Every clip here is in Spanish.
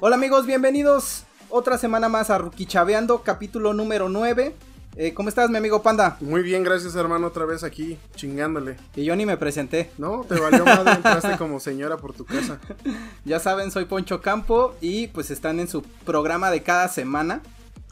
Hola amigos, bienvenidos otra semana más a Ruquichaveando, capítulo número 9. Eh, ¿Cómo estás, mi amigo Panda? Muy bien, gracias hermano, otra vez aquí chingándole. Y yo ni me presenté. No, te valió madre, entraste como señora por tu casa. Ya saben, soy Poncho Campo y pues están en su programa de cada semana.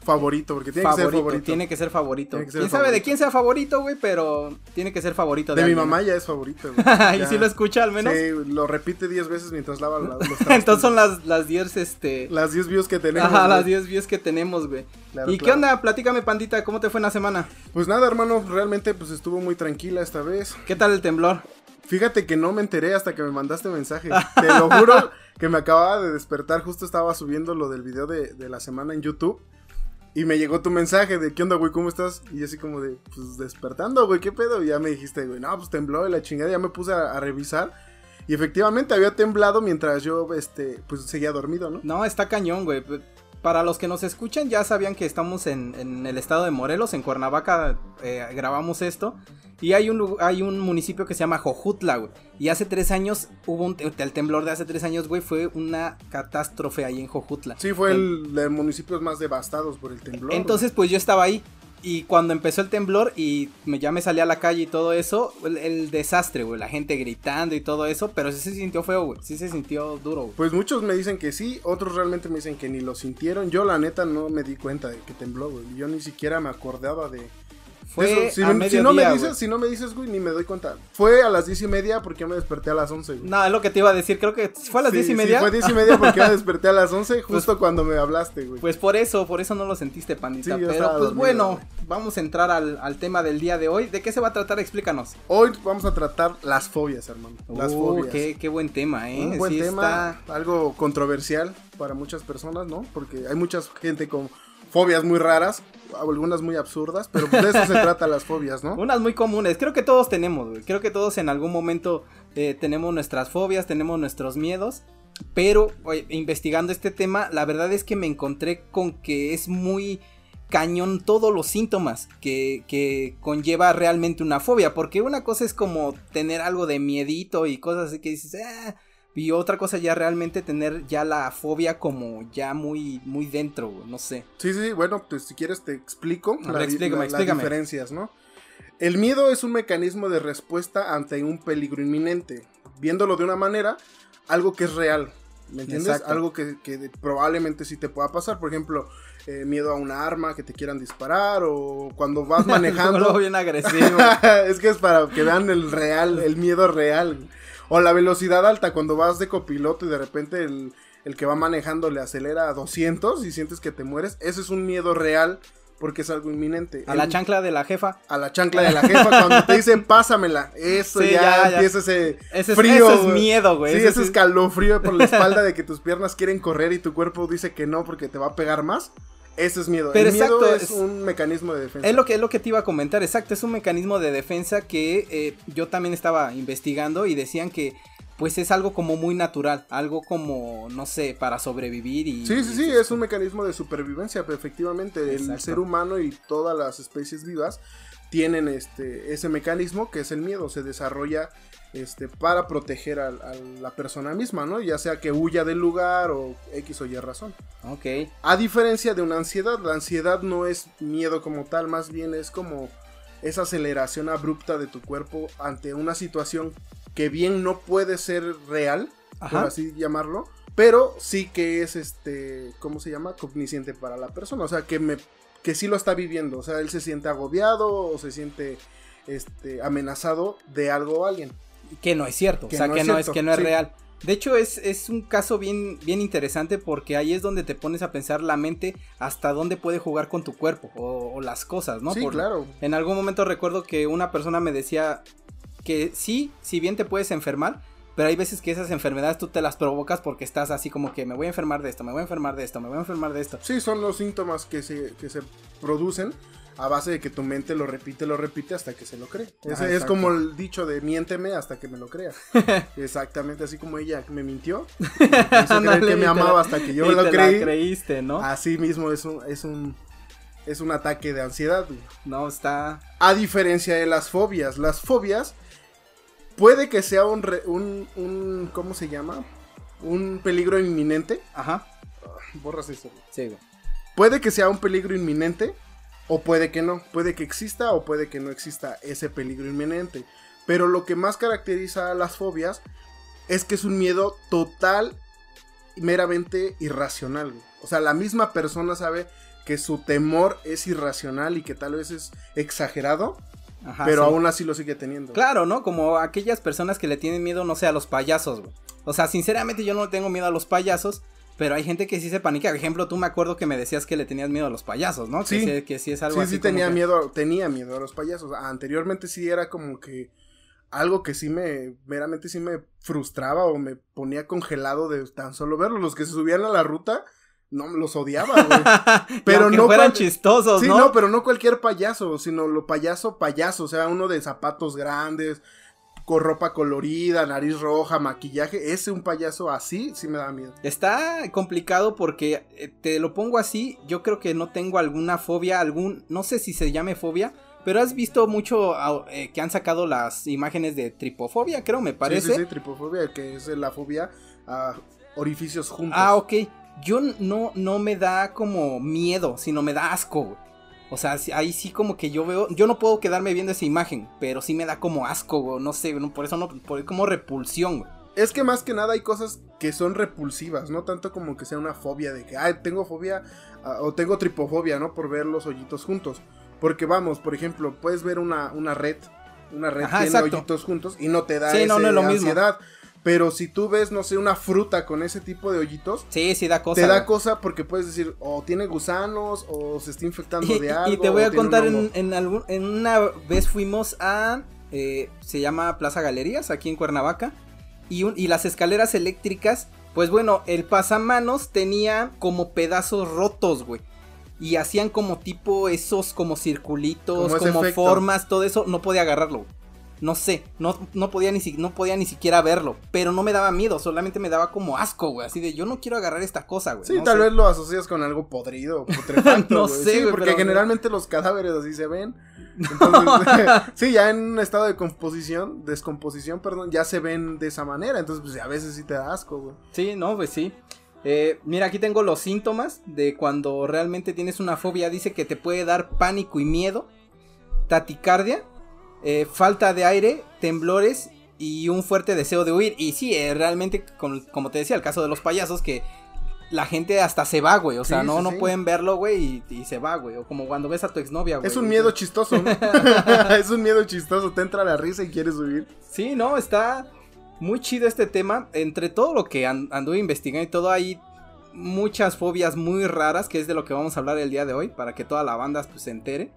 Favorito, porque tiene que ser favorito. Tiene que ser favorito. Tiene que ser quién sabe de quién sea favorito, güey, pero tiene que ser favorito de, De mi alguien. mamá ya es favorito. güey. y si lo escucha al menos. Sí, lo repite 10 veces mientras lava la- los. Entonces son las, las 10, este... Las 10 views que tenemos. Ajá, las güey. 10 views que tenemos, güey. Claro, ¿Y qué onda? Platícame, pandita, ¿cómo te fue en la semana? Pues nada, hermano, realmente pues estuvo muy tranquila esta vez. ¿Qué tal el temblor? Fíjate que no me enteré hasta que me mandaste mensaje. Te lo juro que me acababa de despertar. Justo estaba subiendo lo del video de, de la semana en YouTube. Y me llegó tu mensaje de ¿qué onda, güey? ¿Cómo estás? Y yo así como de, pues despertando, güey, ¿qué pedo? Y ya me dijiste, güey, no, pues tembló y la chingada. Ya me puse a, revisar. Y efectivamente había temblado mientras yo, este, pues seguía dormido, ¿no? No, está cañón, güey. Para los que nos escuchan, ya sabían que estamos en, en el estado de Morelos, en Cuernavaca, eh, grabamos esto. Y hay un, hay un municipio que se llama Jojutla, güey. Y hace tres años hubo un el temblor de hace tres años, güey. Fue una catástrofe ahí en Jojutla. Sí, fue el de municipios más devastados por el temblor. Entonces, pues yo estaba ahí. Y cuando empezó el temblor y me, ya me salí a la calle y todo eso, el, el desastre, güey. La gente gritando y todo eso. Pero sí se sintió feo, güey. Sí se sintió duro, güey. Pues muchos me dicen que sí, otros realmente me dicen que ni lo sintieron. Yo la neta no me di cuenta de que tembló, güey. Yo ni siquiera me acordaba de Fue eso. Si, a me- si no me dices, güey. si no me dices, güey, ni me doy cuenta. Fue a las diez y media porque yo me desperté a las once, güey. No, es lo que te iba a decir. Creo que fue a las Sí, diez y sí, media. fue diez y media porque yo me desperté a las once justo cuando me hablaste, güey. Pues por eso, por eso no lo sentiste, pandita. Sí, Pero pues dormido, bueno, güey. vamos a entrar al, al tema del día de hoy. ¿De qué se va a tratar? Explícanos. Hoy vamos a tratar las fobias, hermano. Las Uh, fobias. Qué, qué buen tema, ¿eh? Un buen Sí tema, está- algo controversial para muchas personas, ¿no? Porque hay mucha gente con fobias muy raras, algunas muy absurdas, pero de eso se trata las fobias, ¿no? Unas muy comunes. Creo que todos tenemos, güey. Creo que todos en algún momento eh, tenemos nuestras fobias, tenemos nuestros miedos. Pero oye, investigando este tema, la verdad es que me encontré con que es muy cañón todos los síntomas que, que conlleva realmente una fobia. Porque una cosa es como tener algo de miedito y cosas así que dices, "Ah", y otra cosa ya realmente tener ya la fobia como ya muy, muy dentro, no sé. Sí, sí, bueno, pues si quieres te explico la- explícame, la- explícame. las diferencias, ¿no? El miedo es un mecanismo de respuesta ante un peligro inminente. Viéndolo de una manera, algo que es real, ¿me entiendes? Exacto. Algo que, que probablemente sí te pueda pasar, por ejemplo, eh, miedo a una arma que te quieran disparar o cuando vas manejando. bien agresivo. es que es para que vean el real, el miedo real. O la velocidad alta, cuando vas de copiloto y de repente el, el que va manejando le acelera a 200 y sientes que te mueres. Ese es un miedo real porque es algo inminente. A la chancla de la jefa. a la chancla de la jefa cuando te dicen pásamela. Eso Sí, ya, ya, empieza ese Ese es, frío. eso es miedo, güey. Sí, Ese escalofrío por la espalda de que tus piernas quieren correr y tu cuerpo dice que no porque te va a pegar más. Ese es miedo. Pero el miedo exacto, es, es- un mecanismo de defensa. Es lo que es lo que te iba a comentar, exacto, es un mecanismo de defensa que eh, yo también estaba investigando y decían que pues es algo como muy natural, algo como no sé, para sobrevivir y Sí, sí, y sí, es un mecanismo de supervivencia, pero efectivamente el Exacto. ser humano y todas las especies vivas tienen este ese mecanismo que es el miedo, se desarrolla este para proteger a, la persona misma, ¿no? Ya sea que huya del lugar o X o Y razón. Ok, A diferencia de una ansiedad, la ansiedad no es miedo como tal, más bien es como esa aceleración abrupta de tu cuerpo ante una situación que bien no puede ser real, por así llamarlo, pero sí que es este, ¿cómo se llama? Cogniciente para la persona, o sea, que me que sí lo está viviendo, o sea, él se siente agobiado o se siente este amenazado de algo o alguien. Que no es cierto, Que o sea, no que es no es que no es sí. real. De hecho, es, es un caso bien, bien interesante porque ahí es donde te pones a pensar la mente hasta dónde puede jugar con tu cuerpo o, o las cosas, ¿no? sí, Por- claro. En algún momento recuerdo que una persona me decía que sí, si bien te puedes enfermar, pero hay veces que esas enfermedades tú te las provocas porque estás así como que me voy a enfermar de esto, me voy a enfermar de esto, me voy a enfermar de esto. Sí, son los síntomas que se, que se producen a base de que tu mente lo repite, lo repite hasta que se lo cree. Ese es como el dicho de miénteme hasta que me lo crea. Exactamente, así como ella me mintió. me hizo creer que me amaba la- hasta que yo y lo te la creí. creíste, ¿no? Así mismo es un, es un, es un ataque de ansiedad. güey. No, está... A diferencia de las fobias, las fobias puede que sea un, re- un, un ¿cómo se llama? Un peligro inminente. Ajá. borras eso. Sí, güey. Puede que sea un peligro inminente o puede que no. Puede que exista o puede que no exista ese peligro inminente. Pero lo que más caracteriza a las fobias es que es un miedo total y meramente irracional. güey. O sea, la misma persona sabe que su temor es irracional y que tal vez es exagerado, Ajá, pero sí. aún así lo sigue teniendo. Claro, ¿no? Como aquellas personas que le tienen miedo, no sé, a los payasos, güey. O sea, sinceramente yo no tengo miedo a los payasos, pero hay gente que sí se panica. Por ejemplo, tú me acuerdo que me decías que le tenías miedo a los payasos, ¿no? Sí. Que sí, que sí es algo Sí, así sí tenía que- miedo, tenía miedo a los payasos. Anteriormente sí era como que algo que sí me, meramente sí me frustraba o me ponía congelado de tan solo verlos. Los que se subían a la ruta, no, los odiaba, güey. Pero no fueran cual- chistosos, Sí, ¿no? no, pero no cualquier payaso, sino lo payaso, payaso, o sea, uno de zapatos grandes, con ropa colorida, nariz roja, maquillaje, ese un payaso así sí me da miedo. Está complicado porque eh, te lo pongo así, yo creo que no tengo alguna fobia, algún, no sé si se llame fobia, pero has visto mucho eh, que han sacado las imágenes de tripofobia, creo, me parece. Sí, sí, sí, tripofobia, que es la fobia a orificios juntos. Ah, ok. Yo no, no me da como miedo, sino me da asco, güey. O sea, ahí sí como que yo veo, yo no puedo quedarme viendo esa imagen, pero sí me da como asco, güey, no sé, no, por eso no, por, como repulsión, güey. Es que más que nada hay cosas que son repulsivas, no tanto como que sea una fobia de que, ay, tengo fobia ah, o tengo tripofobia, ¿no? Por ver los hoyitos juntos. Porque vamos, por ejemplo, puedes ver una, una red, una red Ajá, tiene exacto. hoyitos juntos y no te da Sí, no, ese no es lo mismo. Pero si tú ves, no sé, una fruta con ese tipo de hoyitos, Sí, sí da cosa. te da cosa porque puedes decir, o tiene gusanos, o se está infectando Y, de algo. y te voy a contar en, en, algún- en una vez fuimos a, eh, se llama Plaza Galerías, aquí en Cuernavaca, y, un- y las escaleras eléctricas, pues bueno, el pasamanos tenía como pedazos rotos, güey. Y hacían como tipo esos como circulitos, Como como formas, todo eso, no podía agarrarlo. No sé, no, no, podía ni, no podía ni siquiera verlo, pero no me daba miedo, solamente me daba como asco, güey, así de yo no quiero agarrar esta cosa, güey. Sí, no tal sé. vez lo asocias con algo podrido, putrefacto. No güey. sé, Sí, güey, porque pero- generalmente los cadáveres así se ven. Entonces, sí, ya en un estado de composición, descomposición, perdón, ya se ven de esa manera. Entonces, pues a veces sí te da asco, güey. Sí, no, pues sí. Eh, mira, aquí tengo los síntomas de cuando realmente tienes una fobia. Dice que te puede dar pánico y miedo, taticardia, eh, falta de aire, temblores y un fuerte deseo de huir. Y sí, eh, realmente, con- como te decía, el caso de los payasos, que la gente hasta se va, güey. O sea, Sí, no, sí, no sí. pueden verlo, güey, y, y se va, güey. O como cuando ves a tu exnovia, güey. Es un miedo chistoso, ¿no? es un miedo chistoso, te entra la risa y quieres huir. Sí, no, está muy chido este tema. Entre todo lo que an- anduve investigando y todo, hay muchas fobias muy raras, que es de lo que vamos a hablar el día de hoy, para que toda la banda pues, se entere.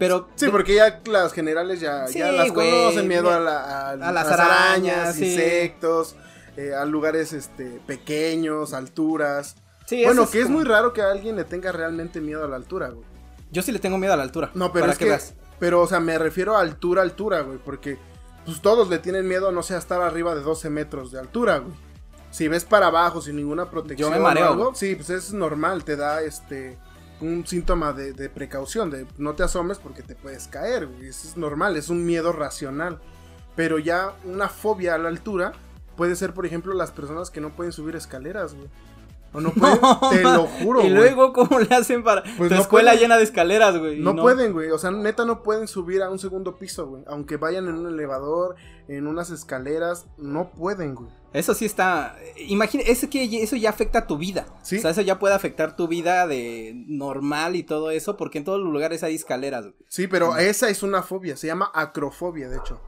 Pero Sí, porque ya las generales ya, Sí, ya las güey, conocen, miedo a, la- a- a las arañas, sí. insectos, eh, a lugares este, pequeños, alturas. sí, bueno, que es como- muy raro que alguien le tenga realmente miedo a la altura, güey. Yo sí le tengo miedo a la altura. No, pero para es que, pero, o sea, me refiero a altura, altura, güey, porque pues todos le tienen miedo, no sé, a estar arriba de 12 metros de altura, güey. Si ves para abajo sin ninguna protección Yo me mareo, o algo, sí, pues es normal, te da este un síntoma de, de precaución, de no te asomes porque te puedes caer, güey. Eso es normal, es un miedo racional. Pero ya una fobia a la altura puede ser, por ejemplo, las personas que no pueden subir escaleras, güey. O no pueden, te lo juro, Y güey. luego, ¿cómo le hacen para Pues tu no escuela pueden. llena de escaleras, güey? y No, pueden, güey. O sea, neta no pueden subir a un segundo piso, güey. Aunque vayan en un elevador, en unas escaleras, no pueden, güey. Eso sí está. Imagina, es que eso ya afecta a tu vida. Sí. O sea, eso ya puede afectar tu vida de normal y todo eso, porque en todos los lugares hay escaleras. Sí, pero esa es una fobia. Se llama acrofobia, de hecho.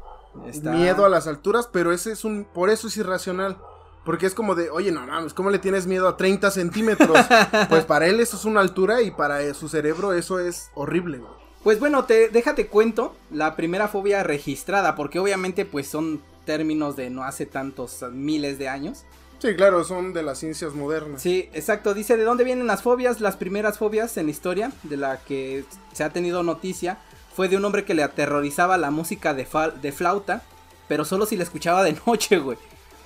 Está- Miedo a las alturas, pero ese es un. Por eso es irracional. Porque es como de, oye, no mames, ¿cómo le tienes miedo a 30 centímetros? pues para él eso es una altura y para su cerebro eso es horrible, güey. Pues bueno, te, déjate cuento la primera fobia registrada, porque obviamente pues son términos de no hace tantos miles de años. Sí, claro, son de las ciencias modernas. Sí, exacto, dice de dónde vienen las fobias, las primeras fobias en la historia de la que se ha tenido noticia fue de un hombre que le aterrorizaba la música de, de flauta, pero solo si la escuchaba de noche, güey.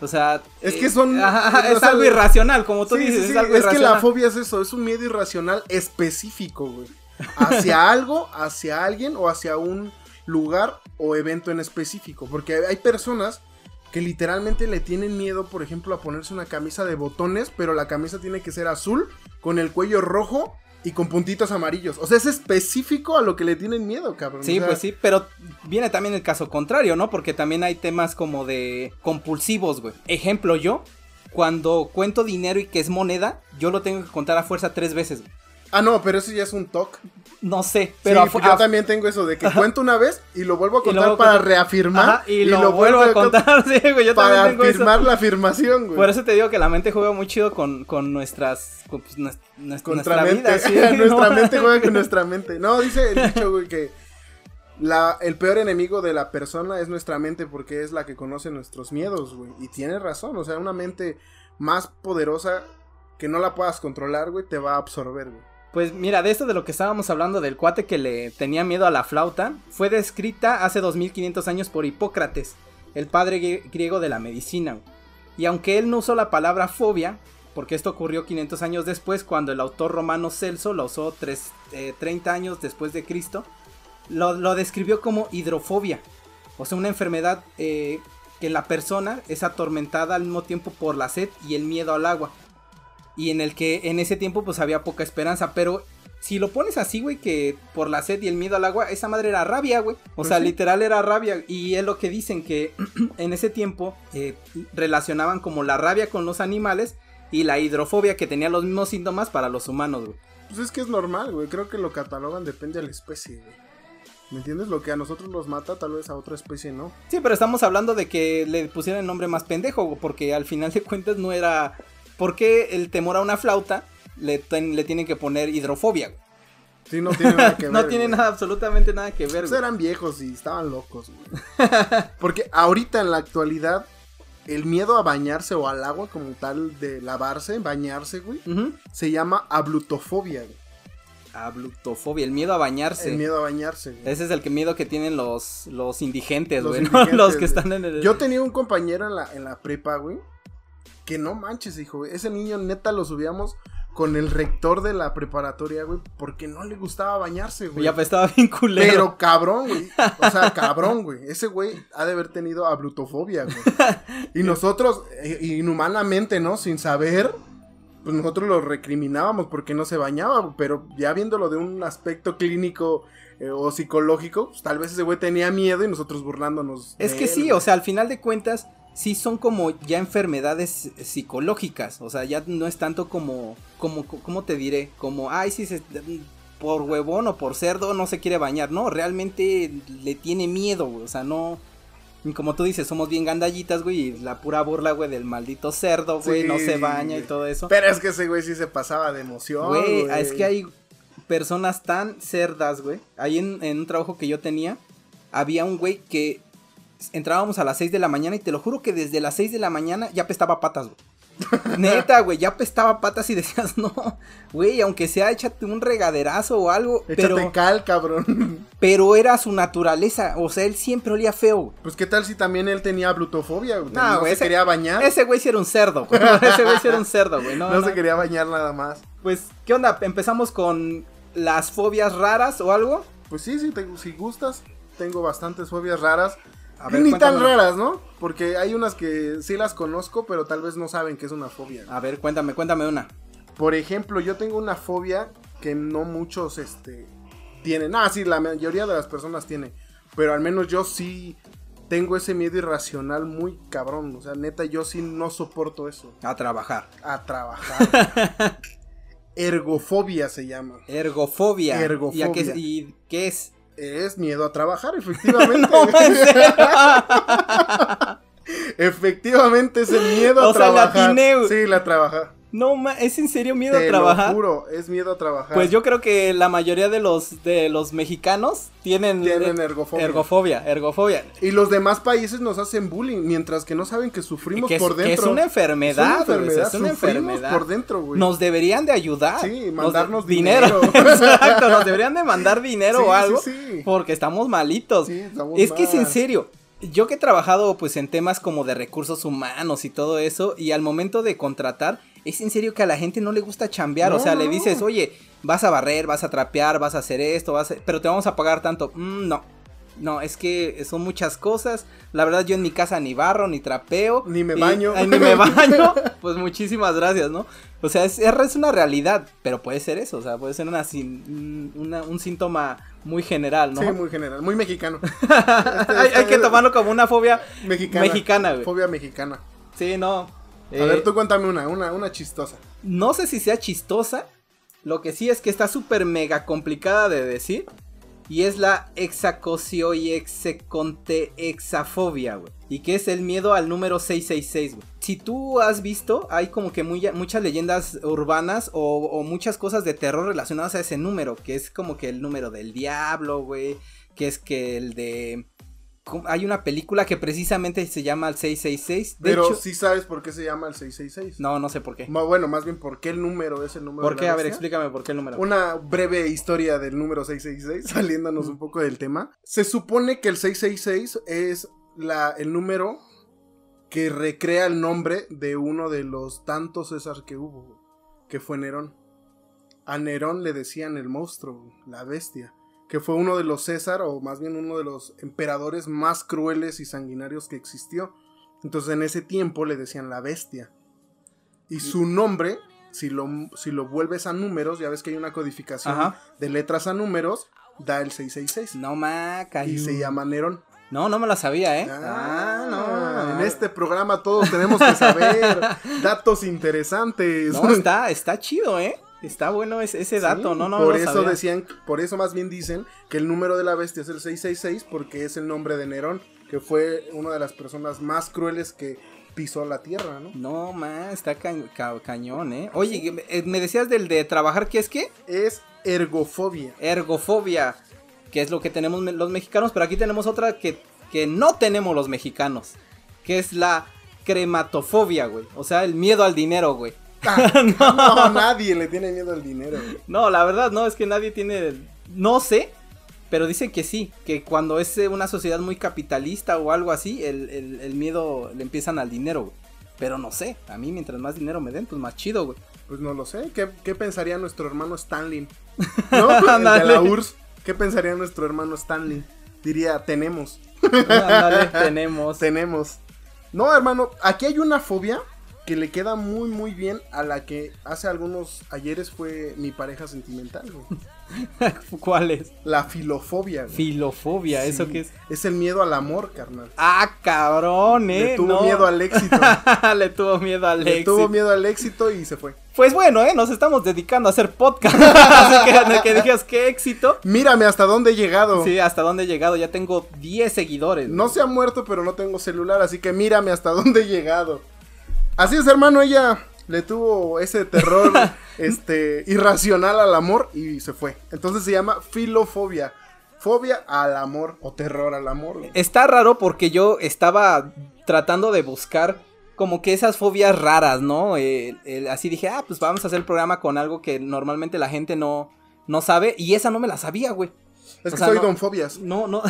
O sea, Es eh, que son- ajá, ajá, o es sea, algo irracional, como tú Sí, dices, sí, sí, es algo es que la fobia es eso, es un miedo irracional específico, güey. Hacia algo, hacia alguien o hacia un lugar o evento en específico. Porque hay personas que literalmente le tienen miedo, por ejemplo, a ponerse una camisa de botones, pero la camisa tiene que ser azul, con el cuello rojo y con puntitos amarillos. O sea, es específico a lo que le tienen miedo, cabrón. Sí, O sea, pues sí, pero viene también el caso contrario, ¿no? Porque también hay temas como de compulsivos, güey. Ejemplo, yo, cuando cuento dinero y que es moneda, yo lo tengo que contar a fuerza tres veces, güey. Ah, no, pero eso ya es un toque. No sé, Pero fu- yo también tengo eso de que cuento una vez y lo vuelvo a contar para reafirmar. Ajá, y, lo, vuelvo a contar, sí, güey, yo Para también tengo eso. afirmar la afirmación, güey. Por eso te digo que la mente juega muy chido con, con nuestras. Con, pues, nues- nues- Contra nuestra mente. vida, sí, nuestra mente juega con nuestra mente. No, dice el dicho, güey, que la, el peor enemigo de la persona es nuestra mente porque es la que conoce nuestros miedos, güey. Y tiene razón, o sea, una mente más poderosa que no la puedas controlar, güey, te va a absorber, güey. Pues mira, de esto de lo que estábamos hablando del cuate que le tenía miedo a la flauta, fue descrita hace 2500 años por Hipócrates, el padre grie- griego de la medicina. Y aunque él no usó la palabra fobia, porque esto ocurrió 500 años después, cuando el autor romano Celso la usó tres- eh, 30 años después de Cristo, lo, lo describió como hidrofobia, o sea, una enfermedad eh, que la persona es atormentada al mismo tiempo por la sed y el miedo al agua y en el que en ese tiempo pues había poca esperanza, pero si lo pones así, güey, que por la sed y el miedo al agua, esa madre era rabia, güey. O Pues sea, sí. literal era rabia. Y es lo que dicen que en ese tiempo eh, relacionaban como la rabia con los animales y la hidrofobia que tenía los mismos síntomas para los humanos, güey. Pues es que es normal, güey. Creo que lo catalogan depende de la especie, güey. ¿Me entiendes? Lo que a nosotros nos mata, tal vez a otra especie no. Sí, pero estamos hablando de que le pusieran el nombre más pendejo, güey, porque al final de cuentas no era... ¿Por qué el temor a una flauta le, ten- le tienen que poner hidrofobia? güey? Sí, no tiene nada que ver. no tiene güey. nada, absolutamente nada que ver, Pues güey. eran viejos y estaban locos, güey. Porque ahorita en la actualidad, el miedo a bañarse o al agua como tal de lavarse, bañarse, güey, se llama ablutofobia, güey. A blutofobia, el miedo a bañarse. El miedo a bañarse, güey. Ese es el que miedo que tienen los, los indigentes, Los güey, Los que güey. están en el... Yo tenía un compañero en la, en la prepa, güey, que no manches, hijo. Ese niño neta lo subíamos con el rector de la preparatoria, güey, porque no le gustaba bañarse, güey. Ya pues estaba bien culero. Pero cabrón, güey. O sea, cabrón, güey. Ese güey ha de haber tenido ablutofobia, güey. Y nosotros, eh, inhumanamente, ¿no? Sin saber, pues nosotros lo recriminábamos porque no se bañaba, pero ya viéndolo de un aspecto clínico eh, o psicológico, pues tal vez ese güey tenía miedo y nosotros burlándonos. Es de que él, sí, güey. o sea, al final de cuentas, sí son como ya enfermedades psicológicas. O sea, ya no es tanto como, como, ¿cómo te diré? Como, ay, sí, se, por huevón o por cerdo no se quiere bañar. No, realmente le tiene miedo, güey. O sea, no... Como tú dices, somos bien gandallitas, güey, y la pura burla, güey, del maldito cerdo, güey, no se baña y güey. todo eso. Pero es que ese güey sí se pasaba de emoción. Güey, es que hay personas tan cerdas, güey. Ahí en, en un trabajo que yo tenía, había un güey que entrábamos a las 6 de la mañana y te lo juro que desde las 6 de la mañana ya pestaba patas, güey. Neta, güey, ya pestaba patas y decías, no, güey, aunque sea échate un regaderazo o algo, Échate pero, cal, cabrón. pero era su naturaleza, o sea, él siempre olía feo, güey. Pues qué tal si también él tenía blutofobia, güey. No, No, güey, se ese- quería bañar. Ese güey sí era un cerdo, güey. ese güey sí era un cerdo, güey, no, no, no. se quería bañar nada más. Pues, ¿qué onda? ¿Empezamos con las fobias raras o algo? Pues sí, sí, te- si gustas, tengo bastantes fobias raras. A ver, Ni cuéntame. tan raras, ¿no? Porque hay unas que sí las conozco, pero tal vez no saben que es una fobia. A ver, cuéntame, cuéntame una. Por ejemplo, yo tengo una fobia que no muchos, este, tienen. Ah, sí, la mayoría de las personas tienen. Pero al menos yo sí tengo ese miedo irracional muy cabrón. O sea, neta, yo sí no soporto eso. A trabajar. A trabajar. Ergofobia se llama. Ergofobia. Ergofobia. ¿Y, a qué, y qué es? Es miedo a trabajar, efectivamente. No, efectivamente es el miedo a O sea, la trabajar. sí, la trabajar. No, ma- ¿es en serio miedo Te a trabajar? lo juro, es miedo a trabajar. Pues yo creo que la mayoría de los de los mexicanos tienen, Tienen eh, ergofobia. ergofobia, ergofobia. Y los demás países nos hacen bullying, mientras que no saben que sufrimos Que es, por que dentro. es una enfermedad, Es una enfermedad, es una sufrimos enfermedad. por dentro, güey. Nos deberían de ayudar. Sí, Nos mandarnos dinero. Exacto, nos deberían de mandar dinero Sí, o algo. sí, sí. Porque estamos malitos. Sí, estamos es que es en serio. Yo que he trabajado pues en temas como de recursos humanos y todo eso, y al momento de contratar, es en serio que a la gente no le gusta chambear. o No, sea, le dices, oye, vas a barrer, vas a trapear, vas a hacer esto, vas a... pero te vamos a pagar tanto. Mm, no. No, es que son muchas cosas. La verdad, yo en mi casa ni barro, ni trapeo. Ni me baño. ni me baño. Pues muchísimas gracias, ¿no? O sea, es, es una realidad, pero puede ser eso. O sea, puede ser una, una, un síntoma muy general, ¿no? Sí, muy general. Muy mexicano. hay, que tomarlo como una fobia mexicana. Mexicana, güey. Fobia mexicana. Sí, no. A ver, eh, tú cuéntame una, una, una chistosa. No sé si sea chistosa. Lo que sí es que está súper mega complicada de decir. Y es la exacosio y execonte exafobia, güey. Y que es el miedo al número 666, güey. Si tú has visto, hay como que muchas leyendas urbanas o, o, muchas cosas de terror relacionadas a ese número. Que es como que el número del diablo, güey. Que es que el de hay una película que precisamente se llama el 666. De Pero sí sabes por qué se llama el 666. No, no sé por qué. Bueno, más bien por qué el número es el número. ¿Por qué? A ver, explícame por qué el número. Una breve historia del número 666, saliéndonos un poco del tema. Se supone que el 666 es la, el número que recrea el nombre de uno de los tantos César que hubo, que fue Nerón. A Nerón le decían el monstruo, la bestia que fue uno de los César, o más bien uno de los emperadores más crueles y sanguinarios que existió. Entonces en ese tiempo le decían la bestia. Y su nombre, si lo, si lo vuelves a números, ya ves que hay una codificación de letras a números, da el 666. No maca. Y se llama Nerón. No, no me la sabía, ¿eh? Ah, no. En este programa todos tenemos que saber datos interesantes. No, está, está chido, ¿eh? Está bueno ese, dato, no, no. Por eso decían, por eso más bien dicen que el número de la bestia es el 666 porque es el nombre de Nerón, que fue una de las personas más crueles que pisó la tierra, ¿no? No, más, está cañón, ¿eh? Oye, eh, me decías del de trabajar, ¿qué es qué? Es ergofobia. Ergofobia, que es lo que tenemos los mexicanos, pero aquí tenemos otra que, que no tenemos los mexicanos, que es la crematofobia, güey. O sea, el miedo al dinero, güey. no. nadie le tiene miedo al dinero. No, la verdad no, es que nadie tiene... No sé, pero dicen que sí, que cuando es eh, una sociedad muy capitalista o algo así, el, miedo le empiezan al dinero, güey. Pero no sé, a mí mientras más dinero me den, pues más chido, güey. Pues no lo sé, ¿qué, pensaría nuestro hermano Stanley? ¿No? de la URSS, ¿qué pensaría nuestro hermano Stanley? Diría, tenemos. tenemos. tenemos. No, hermano, aquí hay una fobia que le queda muy muy bien a la que hace algunos ayeres fue mi pareja sentimental, ¿Cuál es? La filofobia. Filofobia, ¿eso qué es? Es el miedo al amor, carnal. Ah, cabrón, eh. Le tuvo miedo al éxito. le tuvo miedo al éxito. Le tuvo miedo al éxito y se fue. Pues bueno, eh, nos estamos dedicando a hacer podcast. Así que, que digas qué éxito. Mírame hasta dónde he llegado. Sí, hasta dónde he llegado. Ya tengo 10 seguidores. No se ha muerto, pero no tengo celular, así que mírame hasta dónde he llegado. Así es, hermano, ella le tuvo ese terror este irracional al amor y se fue. Entonces se llama filofobia. Fobia al amor o terror al amor. Está raro porque yo estaba tratando de buscar como que esas fobias raras, ¿no? así dije, ah, pues vamos a hacer el programa con algo que normalmente la gente no, no sabe. Y esa no me la sabía, güey. Es que soy donfobias. No, no.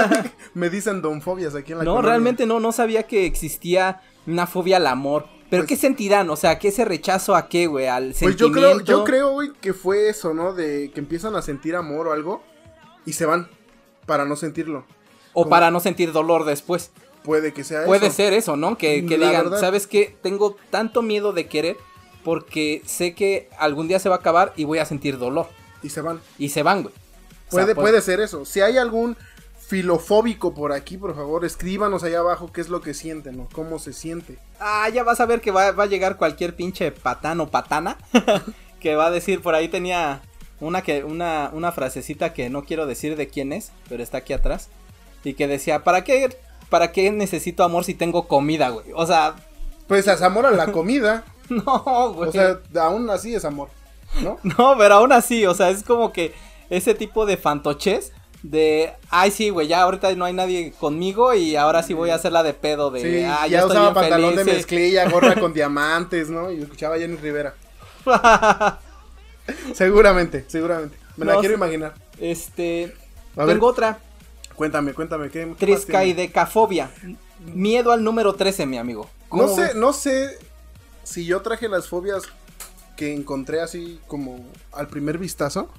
me dicen donfobias aquí en la No, realmente no, no sabía que existía una fobia al amor. ¿Pero pues qué sentirán? O sea, ¿qué ese rechazo a qué, güey? ¿Al pues yo creo, yo creo, güey, que fue eso, ¿no? De que empiezan a sentir amor o algo y se van para no sentirlo. O para no sentir dolor después. Puede que sea eso. Puede ser eso, ¿no? Que, digan, ¿sabes qué? Tengo tanto miedo de querer porque sé que algún día se va a acabar y voy a sentir dolor. Y se van. Y se van, güey. Puede, puede ser eso. Si hay algún filofóbico por aquí, por favor, escríbanos allá abajo qué es lo que sienten o cómo se siente. Ah, ya vas a ver que va, a llegar cualquier pinche patano patana que va a decir, por ahí tenía una, que, una, una frasecita que no quiero decir de quién es, pero está aquí atrás. Y que decía, ¿para qué, ¿para qué necesito amor si tengo comida, güey? O sea... Pues es amor a la comida. no, güey. O sea, aún así es amor, ¿no? No, pero aún así, o sea, es como que ese tipo de fantoches de, ay sí, güey, ya ahorita no hay nadie conmigo y ahora sí voy a hacer la de pedo de, sí, ah, ya, usaba pantalón de mezclilla, gorra con diamantes, ¿no? Y escuchaba a Jenny Rivera. seguramente, seguramente. Me la quiero imaginar. Este, tengo otra. Cuéntame, cuéntame, ¿qué, qué Triscaidecafobia. Miedo al número 13, mi amigo. No sé, no sé si yo traje las fobias que encontré así como al primer vistazo.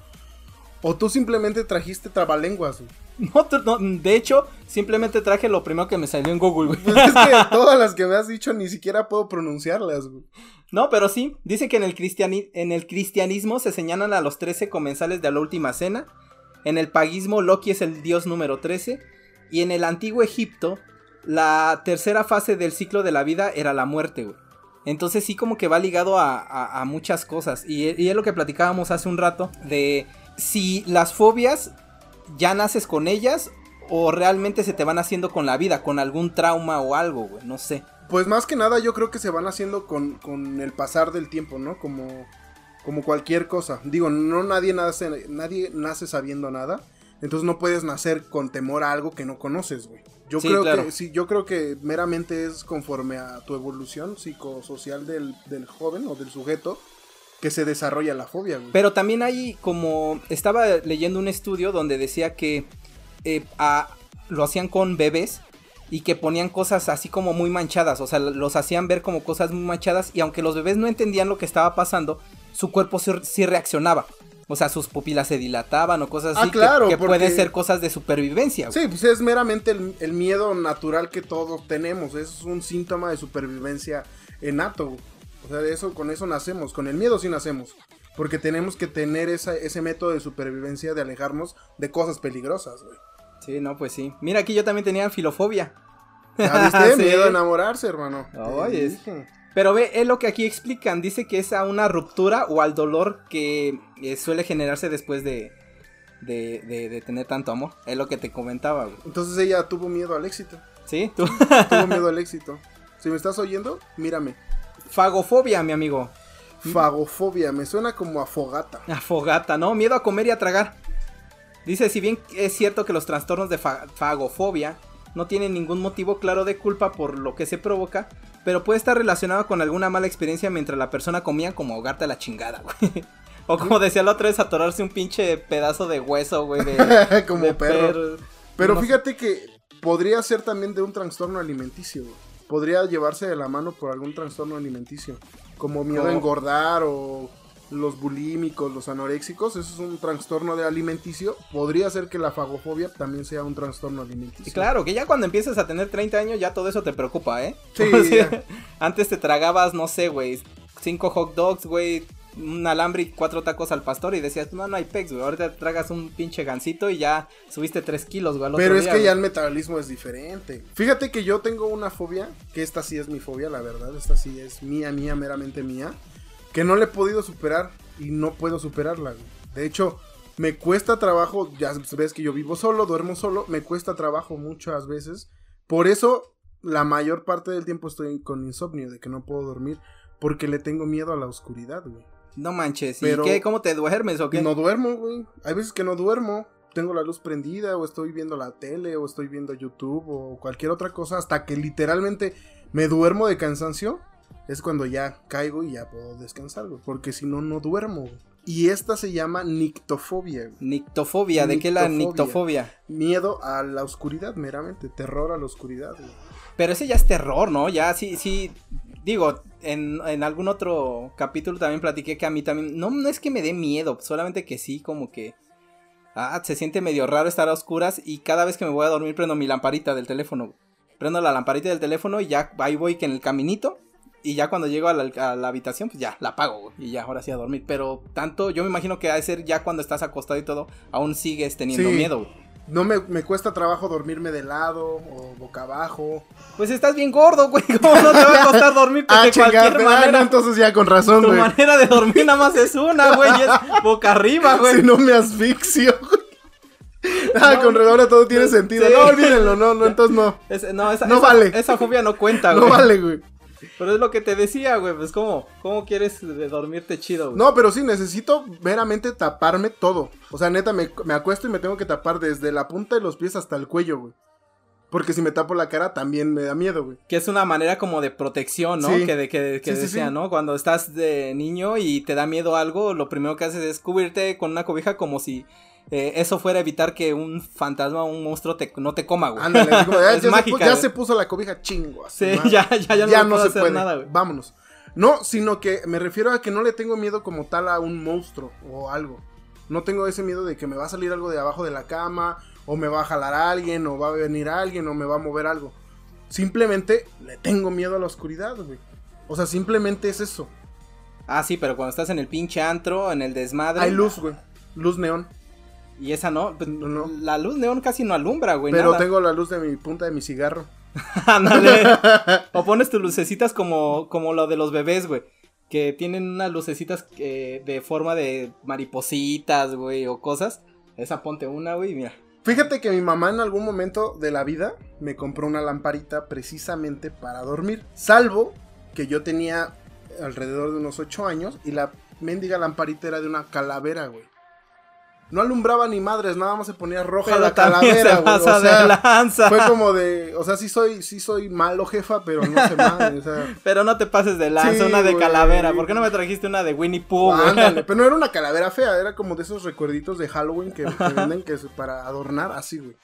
O tú simplemente trajiste trabalenguas, No, tú- no, de hecho, simplemente traje lo primero que me salió en Google, güey. Pues es que todas las que me has dicho ni siquiera puedo pronunciarlas, güey. No, pero sí, dice que en el, cristiani- en el cristianismo se señalan a los 13 comensales de la última cena. En el paganismo, Loki es el dios número 13. Y en el antiguo Egipto, la tercera fase del ciclo de la vida era la muerte, güey. Entonces sí como que va ligado a, a- a muchas cosas. Y, y es lo que platicábamos hace un rato de si las fobias ya naces con ellas o realmente se te van haciendo con la vida, con algún trauma o algo, güey, no sé. Pues más que nada yo creo que se van haciendo con, con el pasar del tiempo, ¿no? Como, como cualquier cosa. Digo, no nadie nace, nadie nace sabiendo nada. Entonces no puedes nacer con temor a algo que no conoces, güey. Yo Sí, creo claro. que sí, yo creo que meramente es conforme a tu evolución psicosocial del, del joven o del sujeto que se desarrolla la fobia, güey. Pero también hay como estaba leyendo un estudio donde decía que eh, a- lo hacían con bebés y que ponían cosas así como muy manchadas, o sea, los hacían ver como cosas muy manchadas y aunque los bebés no entendían lo que estaba pasando, su cuerpo sí, sí reaccionaba. O sea, sus pupilas se dilataban o cosas Ah, así que- claro, que, porque- pueden ser cosas de supervivencia. güey. Sí, pues es meramente el, el miedo natural que todos tenemos. Es un síntoma de supervivencia innato. güey. O sea, eso, con eso nacemos. Con el miedo sí nacemos. Porque tenemos que tener esa- ese método de supervivencia de alejarnos de cosas peligrosas, güey. Sí, no, pues sí. Mira, aquí yo también tenía filofobia. ¿Ya viste? Sí. Miedo a enamorarse, hermano. Dije. Pero ve, es lo que aquí explican. Dice que es a una ruptura o al dolor que eh, suele generarse después de, de, de- de tener tanto amor. Es lo que te comentaba, güey. Entonces ella tuvo miedo al éxito. ¿Sí? Tú. Tuvo miedo al éxito. Si me estás oyendo, mírame. Fagofobia, mi amigo. Fagofobia, me suena como a fogata. Afogata, ¿no? Miedo a comer y a tragar. Dice, si bien es cierto que los trastornos de fa- fagofobia no tienen ningún motivo claro de culpa por lo que se provoca, pero puede estar relacionado con alguna mala experiencia mientras la persona comía como ahogarte a la chingada, güey. O como decía la otra vez, atorarse un pinche pedazo de hueso, güey, de, como de perro. per- Pero no sé. fíjate que podría ser también de un trastorno alimenticio. güey. Podría llevarse de la mano por algún trastorno alimenticio. Como miedo a engordar o los bulímicos, los anoréxicos. Eso es un trastorno de alimenticio. Podría ser que la fagofobia también sea un trastorno alimenticio. Y claro, que ya cuando empiezas a tener 30 años ya todo eso te preocupa, ¿eh? Sí, O sea, ya. antes te tragabas, no sé, güey, cinco hot dogs, güey, un alambre y cuatro tacos al pastor y decías, no, no hay pex, güey, ahorita tragas un pinche gancito y ya subiste 3 kilos, güey. al otro Pero es día, que ya el metabolismo es diferente. Fíjate que yo tengo una fobia, que esta sí es mi fobia, la verdad. Esta sí es mía, mía, meramente mía. Que no le he podido superar y no puedo superarla. güey. De hecho, me cuesta trabajo, ya ves que yo vivo solo, duermo solo, me cuesta trabajo muchas veces. Por eso, la mayor parte del tiempo estoy con insomnio, de que no puedo dormir, porque le tengo miedo a la oscuridad, güey. No manches, ¿y Pero- qué? ¿Cómo te duermes o qué? No duermo, güey. Hay veces que no duermo. Tengo la luz prendida o estoy viendo la tele o estoy viendo YouTube o cualquier otra cosa hasta que literalmente me duermo de cansancio. Es cuando ya caigo y ya puedo descansar, güey. Porque si no, no duermo. güey. Y esta se llama nictofobia. güey. Nictofobia, ¿de qué la Nictofobia. nictofobia? Miedo a la oscuridad, meramente. Terror a la oscuridad, güey. Pero ese ya es terror, ¿no? Ya sí, sí. Digo, en, en algún otro capítulo también platiqué que a mí también. No, no es que me dé miedo, solamente que sí, como que. Ah, se siente medio raro estar a oscuras y cada vez que me voy a dormir prendo mi lamparita del teléfono. Prendo la lamparita del teléfono y ya ahí voy que en el caminito. Y ya cuando llego a la, a la habitación, pues ya la apago, güey, Y ya, ahora sí a dormir. Pero tanto, yo me imagino que ha de ser ya cuando estás acostado y todo, aún sigues teniendo Sí. miedo, güey. No me, me cuesta trabajo dormirme de lado o boca abajo. Pues estás bien gordo, güey. ¿Cómo no te va a costar dormirte Ah, de cualquier ah, manera? no, entonces ya con razón, Tu güey. manera de dormir nada más es una, güey, y es boca arriba, güey. Si no me asfixio, güey. Ah, No, con ahora todo tiene sí. sentido. No, olvídenlo, no, no, entonces no. Es- no, esa, No esa- vale. esa fobia no cuenta, güey. No vale, güey. Pero es lo que te decía, güey, pues cómo, cómo quieres de dormirte chido, güey. No, pero sí, necesito meramente taparme todo. O sea, neta, me, me acuesto y me tengo que tapar desde la punta de los pies hasta el cuello, güey. Porque si me tapo la cara también me da miedo, güey. Que es una manera como de protección, ¿no? Sí. Que, de, que, que sí, decía, sí. ¿no? Cuando estás de niño y te da miedo algo, lo primero que haces es cubrirte con una cobija como si eh, eso fuera a evitar que un fantasma o un monstruo te, no te coma, güey. Ándale, como, ah, Es ya, se, mágica, pu- ya güey. se puso la cobija chingo. Sí, ya, ya, ya, no, puedo hacer nada, güey. Vámonos. No, sino que me refiero a que no le tengo miedo como tal a un monstruo o algo. No tengo ese miedo de que me va a salir algo de abajo de la cama o me va a jalar a alguien, o va a venir alguien, o me va a mover algo. Simplemente le tengo miedo a la oscuridad, güey. O sea, simplemente es eso. Ah, sí, pero cuando estás en el pinche antro, en el desmadre. Hay luz, güey. Luz neón. Y esa no, pues, no, La luz neón casi no alumbra, güey. Pero tengo la luz de mi punta de mi cigarro. Ándale. o pones tus lucecitas como, como lo de los bebés, güey. Que tienen unas lucecitas eh, de forma de maripositas, güey, o cosas. Esa ponte una, güey, mira. Fíjate que mi mamá en algún momento de la vida me compró una lamparita precisamente para dormir. Salvo que yo tenía alrededor de unos 8 años y la mendiga lamparita era de una calavera, güey. No alumbraba ni madres, nada más se ponía roja la calavera, güey. O sea, fue como de, o sea, sí soy, sí soy malo, jefa, pero no sé madre, o sea. Pero no te pases de lanza, una de calavera. ¿Por qué no me trajiste una de Winnie Pooh, Ándale, pero no era una calavera fea, era como de esos recuerditos de Halloween que, venden que es para adornar, así, güey.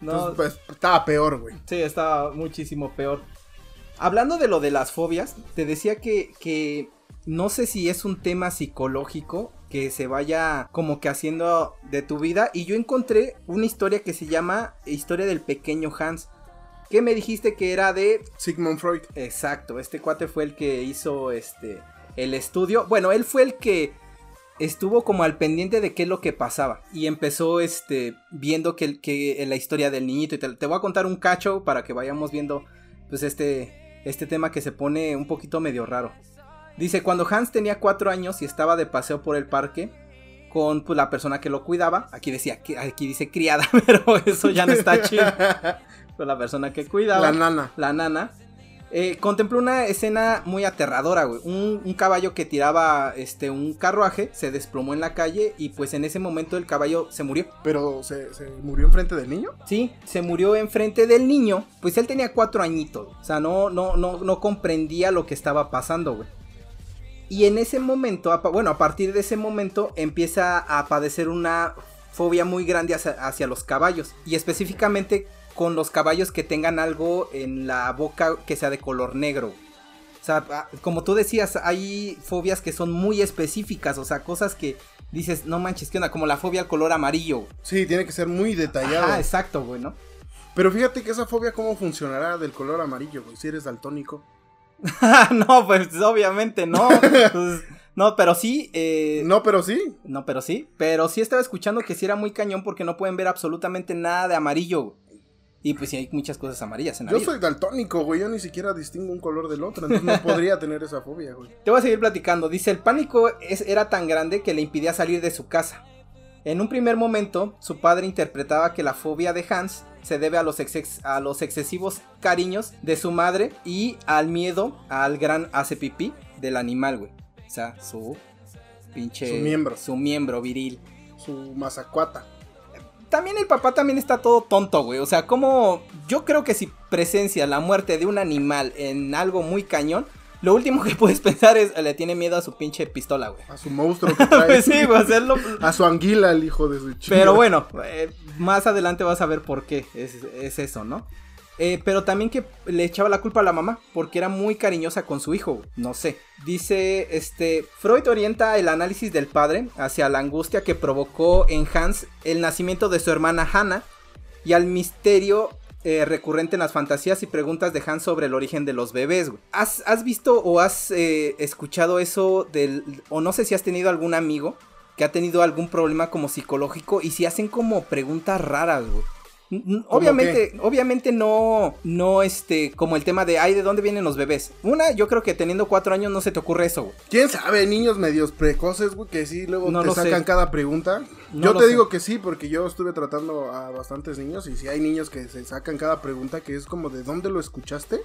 No, pues estaba peor, güey. Sí, estaba muchísimo peor. Hablando de lo de las fobias, te decía que, que no sé si es un tema psicológico que se vaya como que haciendo de tu vida. Y yo encontré una historia que se llama Historia del pequeño Hans. Que me dijiste que era de Sigmund Freud. Exacto, este cuate fue el que hizo este el estudio. Bueno, él fue el que estuvo como al pendiente de qué es lo que pasaba y empezó este viendo que, que la historia del niñito y te, te voy a contar un cacho para que vayamos viendo pues este este tema que se pone un poquito medio raro. Dice, cuando Hans tenía cuatro años y estaba de paseo por el parque con pues, la persona que lo cuidaba, aquí decía, aquí dice criada, pero eso ya no está chido. Pero la persona que cuidaba. La nana. La nana. Eh, contempló una escena muy aterradora, güey. Un, caballo que tiraba este, un carruaje se desplomó en la calle y pues en ese momento el caballo se murió. ¿Pero se, se murió enfrente del niño? Sí, se murió enfrente del niño. Pues él tenía cuatro añitos. O sea, no, no, no, no comprendía lo que estaba pasando, güey. Y en ese momento, bueno, a partir de ese momento empieza a padecer una fobia muy grande hacia los caballos. Y específicamente con los caballos que tengan algo en la boca que sea de color negro. O sea, como tú decías, hay fobias que son muy específicas, o sea, cosas que dices, no manches, ¿qué onda? Como la fobia al color amarillo. Sí, tiene que ser muy detallado. Ah, exacto, güey, ¿no? Pero fíjate que esa fobia, ¿cómo funcionará del color amarillo, güey? Si eres daltónico. no, pues obviamente no. Pues, no, pero sí. Eh, no, pero sí. No, pero sí. Pero sí estaba escuchando que sí era muy cañón porque no pueden ver absolutamente nada de amarillo. Y pues sí hay muchas cosas amarillas en la Yo soy daltónico, güey. Yo ni siquiera distingo un color del otro. Entonces no podría tener esa fobia, güey. Te voy a seguir platicando. Dice: el pánico era tan grande que le impidía salir de su casa. En un primer momento, su padre interpretaba que la fobia de Hans se debe a los, a los excesivos cariños de su madre y al miedo al gran hace pipí del animal, güey. O sea, su pinche. Su miembro. Su miembro viril. Su mazacuata también el papá también está todo tonto, güey. O sea, como yo creo que si presencia la muerte de un animal en algo muy cañón, lo último que puedes pensar es le tiene miedo a su pinche pistola, güey. A su monstruo que trae. pues sí, güey, hacerlo. A su anguila, el hijo de su chico. Pero bueno, eh, más adelante vas a ver por qué es, es eso, ¿no? Eh, pero también que le echaba la culpa a la mamá porque era muy cariñosa con su hijo, no sé. Dice, este, Freud orienta el análisis del padre hacia la angustia que provocó en Hans el nacimiento de su hermana Hannah y al misterio eh, recurrente en las fantasías y preguntas de Hans sobre el origen de los bebés. ¿Has, visto o has eh, escuchado eso del, o no sé si has tenido algún amigo que ha tenido algún problema como psicológico y si hacen como preguntas raras, güey? Obviamente, obviamente no, no, este, como el tema de, ay, ¿de dónde vienen los bebés? Una, yo creo que teniendo cuatro años no se te ocurre eso, güey. ¿Quién sabe? Niños medios precoces, güey, que sí, luego te sacan cada pregunta. yo te digo que sí, porque yo estuve tratando a bastantes niños y sí hay niños que se sacan cada pregunta que es como, ¿de dónde lo escuchaste?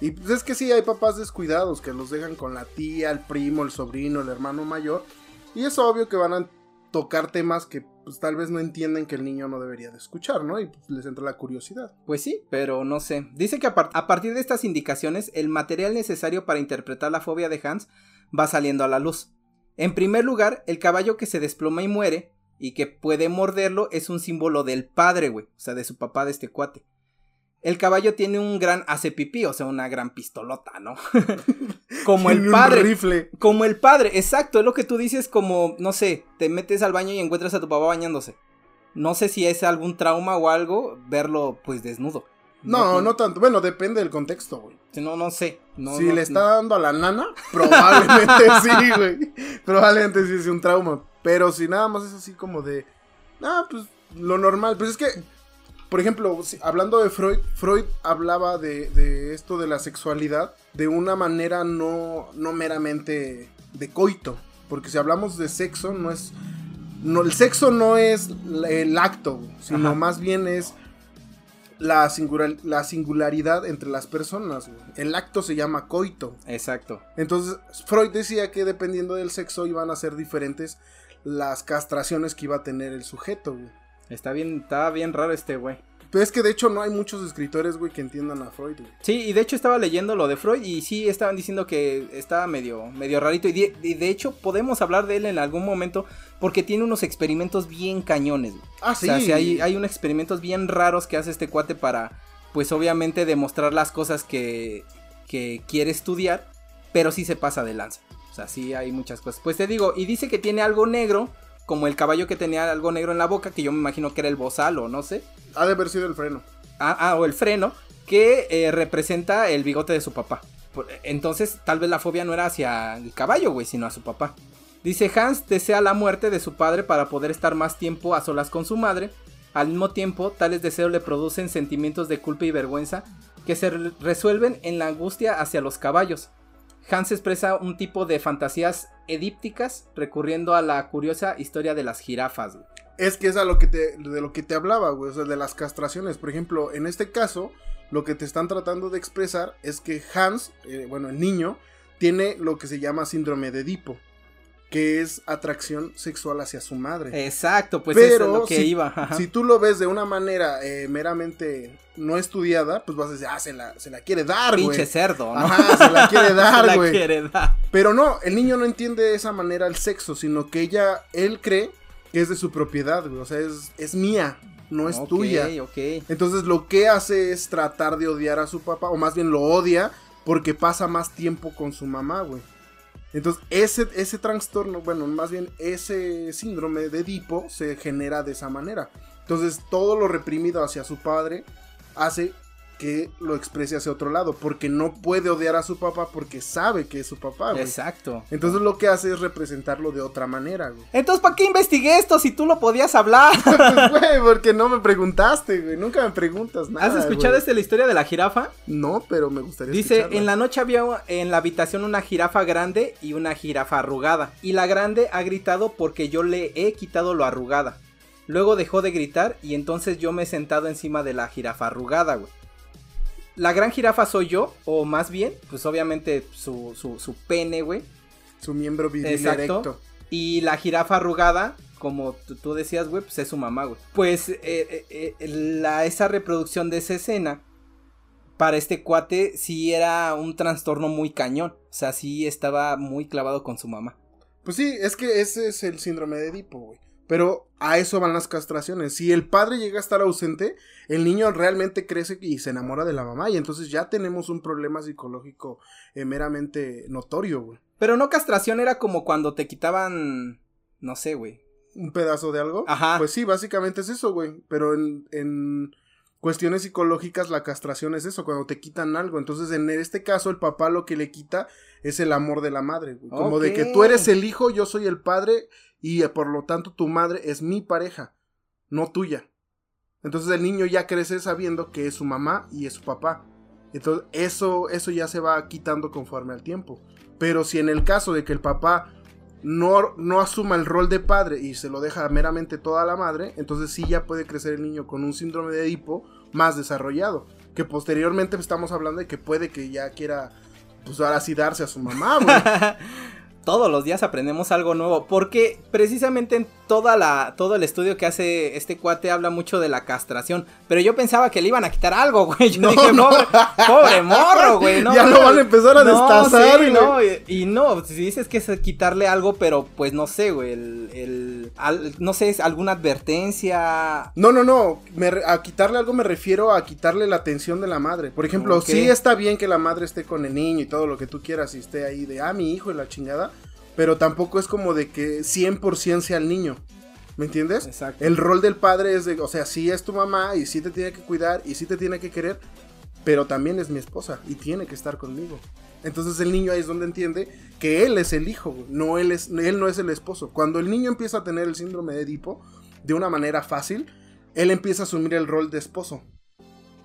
Y pues es que sí, hay papás descuidados que los dejan con la tía, el primo, el sobrino, el hermano mayor. Y es obvio que van a tocar temas que pues tal vez no entienden que el niño no debería de escuchar, ¿no? Y pues, les entra la curiosidad. Pues sí, pero no sé. Dice que a, a, partir de estas indicaciones, el material necesario para interpretar la fobia de Hans va saliendo a la luz. En primer lugar, el caballo que se desploma y muere, y que puede morderlo, es un símbolo del padre, güey, o sea, de su papá de este cuate. El caballo tiene un gran hace pipí, o sea, una gran pistolota, ¿no? como el padre. rifle. Como el padre, exacto, es lo que tú dices como, no sé, te metes al baño y encuentras a tu papá bañándose. no sé si es algún trauma o algo verlo pues desnudo. No, no, tanto. Bueno, depende del contexto, güey. No, no sé. No, si no- le está dando a la nana, probablemente sí, güey. Probablemente sí es un trauma. Pero si nada más es así como de. Ah, pues lo normal. Pues es que, por ejemplo, hablando de Freud, Freud hablaba de, de esto de la sexualidad de una manera no, no meramente de coito. Porque si hablamos de sexo, no es. No, el sexo no es el acto, sino Ajá. más bien es la, singular- la singularidad entre las personas. güey. El acto se llama coito. Exacto. Entonces, Freud decía que dependiendo del sexo iban a ser diferentes las castraciones que iba a tener el sujeto, güey. Está bien, está bien raro este güey. Pero es que de hecho no hay muchos escritores, güey, que entiendan a Freud, güey. Sí, y de hecho estaba leyendo lo de Freud y sí estaban diciendo que estaba medio, medio rarito. Y de, y de hecho podemos hablar de él en algún momento porque tiene unos experimentos bien cañones. güey. Ah, O sea, sí, hay, hay unos experimentos bien raros que hace este cuate para, pues obviamente, demostrar las cosas que, que quiere estudiar, pero sí se pasa de lanza. O sea, sí hay muchas cosas. Pues te digo, y dice que tiene algo negro, como el caballo que tenía algo negro en la boca, que yo me imagino que era el bozal o no sé. Ha de haber sido el freno. Ah, ah, o el freno, que eh, representa el bigote de su papá. Entonces, tal vez la fobia no era hacia el caballo, güey, sino a su papá. Dice Hans desea la muerte de su padre para poder estar más tiempo a solas con su madre. Al mismo tiempo, tales deseos le producen sentimientos de culpa y vergüenza que se re- resuelven en la angustia hacia los caballos. Hans expresa un tipo de fantasías edípticas recurriendo a la curiosa historia de las jirafas. Es que es a lo que te, de lo que te hablaba, güey, o sea, de las castraciones. Por ejemplo, en este caso, lo que te están tratando de expresar es que Hans, eh, bueno, el niño, tiene lo que se llama síndrome de Edipo, que es atracción sexual hacia su madre. Exacto, pues Pero eso es lo que si, iba. ajá. si tú lo ves de una manera eh, meramente no estudiada, pues vas a decir, ah, se la, se la quiere dar, güey. Pinche cerdo, ¿no? Ajá, se la quiere Se dar, la güey. quiere dar. Pero no, el niño no entiende de esa manera el sexo, sino que ella, él cree que es de su propiedad, güey. O sea, es, es mía, no es tuya. Ok, Entonces lo que hace es tratar de odiar a su papá, o más bien lo odia porque pasa más tiempo con su mamá, güey. Entonces ese, ese trastorno, bueno, más bien ese síndrome de Edipo se genera de esa manera. Entonces todo lo reprimido hacia su padre hace que lo exprese hacia otro lado, porque no puede odiar a su papá porque sabe que es su papá, güey. Exacto. Entonces lo que hace es representarlo de otra manera, güey. Entonces, ¿para qué investigué esto si tú lo podías hablar? Güey, porque no me preguntaste, güey. Nunca me preguntas nada. ¿Has escuchado este, la historia de la jirafa? No, pero me gustaría Dice, escucharla. en la noche había en la habitación una jirafa grande y una jirafa arrugada. Y la grande ha gritado porque yo le he quitado lo arrugada. Luego dejó de gritar y entonces yo me he sentado encima de la jirafa arrugada, güey. La gran jirafa soy yo, o más bien, pues obviamente su, su, su pene, güey. Su miembro viril Exacto. erecto. Y la jirafa arrugada, como tú, decías, güey, pues es su mamá, güey. Pues eh, eh, eh, la, esa reproducción de esa escena, para este cuate, sí era un trastorno muy cañón. O sea, sí estaba muy clavado con su mamá. Pues sí, es que ese es el síndrome de Edipo, güey. Pero a eso van las castraciones. Si el padre llega a estar ausente, el niño realmente crece y se enamora de la mamá. Y entonces ya tenemos un problema psicológico eh, meramente notorio, güey. Pero no castración era como cuando te quitaban, no sé, güey. Un pedazo de algo. Ajá. Pues sí, básicamente es eso, güey. Pero en, en cuestiones psicológicas la castración es eso, cuando te quitan algo. Entonces en este caso el papá lo que le quita es el amor de la madre. güey. Como de que tú eres el hijo, yo soy el padre y eh, por lo tanto tu madre es mi pareja, no tuya. Entonces el niño ya crece sabiendo que es su mamá y es su papá. Entonces eso, eso ya se va quitando conforme al tiempo. Pero si en el caso de que el papá no, no asuma el rol de padre y se lo deja meramente toda la madre, entonces sí ya puede crecer el niño con un síndrome de Edipo más desarrollado. Que posteriormente estamos hablando de que puede que ya quiera, pues ahora sí darse a su mamá. Todos los días aprendemos algo nuevo. Porque precisamente en toda la, todo el estudio que hace este cuate habla mucho de la castración. Pero yo pensaba que le iban a quitar algo, güey. Yo No, dije, no. pobre, pobre morro, güey. No, Ya lo van a empezar a destazar, sí, y, y no, si dices que es quitarle algo, pero pues no sé, güey. El, el- al- no sé, es alguna advertencia. No, no, no. me a quitarle algo me refiero a quitarle la atención de la madre. Por ejemplo, Ok. sí está bien que la madre esté con el niño y todo lo que tú quieras y esté ahí de, ah, mi hijo y la chingada. Pero tampoco es como de que 100% sea el niño. ¿Me entiendes? Exacto. El rol del padre es de, o sea, sí es tu mamá y sí te tiene que cuidar y sí te tiene que querer, pero también es mi esposa y tiene que estar conmigo. Entonces el niño ahí es donde entiende que él es el hijo, no él es él no es el esposo. Cuando el niño empieza a tener el síndrome de Edipo de una manera fácil, él empieza a asumir el rol de esposo.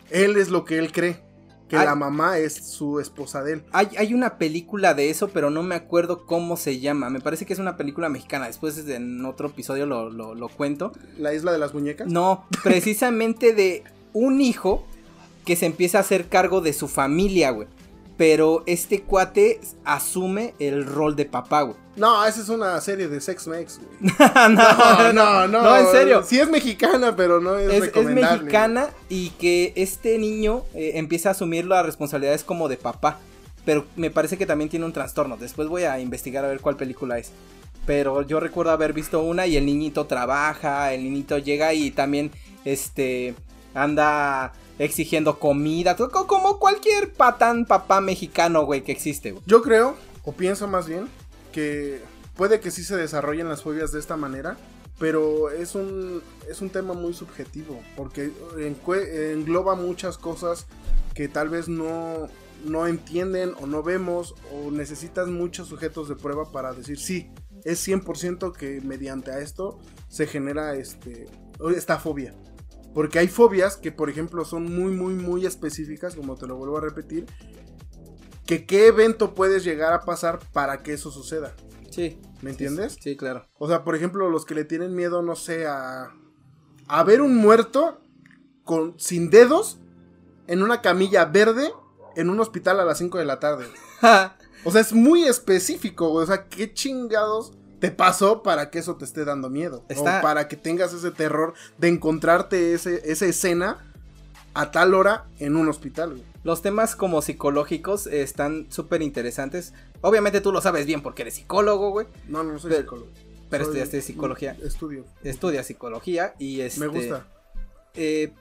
Él es lo que él cree, que la mamá es su esposa de él. Hay, hay una película de eso, pero no me acuerdo cómo se llama. Me parece que es una película mexicana. Después en otro episodio lo, lo- lo cuento. La isla de las muñecas. No, precisamente de un hijo que se empieza a hacer cargo de su familia, güey. Pero este cuate asume el rol de papá, güey. No, esa es una serie de Sex Mex, güey. no, No, no, no. No, en serio. Sí es mexicana, pero no es, Es, es recomendable. mexicana y que este niño eh, empieza a asumir las responsabilidades como de papá. Pero me parece que también tiene un trastorno. Después voy a investigar a ver cuál película es. Pero yo recuerdo haber visto una y el niñito trabaja, el niñito llega y también este anda exigiendo comida, co- co- como cualquier patán papá mexicano, güey, que existe. Yo creo, o pienso más bien, que puede que sí se desarrollen las fobias de esta manera, pero es un, es un tema muy subjetivo, porque engloba muchas cosas que tal vez no, no entienden o no vemos, o necesitas muchos sujetos de prueba para decir sí, es 100% que mediante a esto se genera este, esta fobia. Porque hay fobias que, por ejemplo, son muy, muy, muy específicas, como te lo vuelvo a repetir, que qué evento puedes llegar a pasar para que eso suceda. Sí. ¿Me entiendes? Sí, claro. O sea, por ejemplo, los que le tienen miedo, no sé, a, a ver un muerto con, sin dedos en una camilla verde en un hospital a las 5 de la tarde. O sea, es muy específico, güey. O sea, ¿qué chingados te pasó para que eso te esté dando miedo? Está- O para que tengas ese terror de encontrarte ese, esa escena a tal hora en un hospital, güey. Los temas como psicológicos están súper interesantes. Obviamente tú lo sabes bien porque eres psicólogo, güey. No, no, no soy Pero- psicólogo. Pero Soy- estudiaste psicología. Estudio. Estudias psicología y este... Me gusta. eh,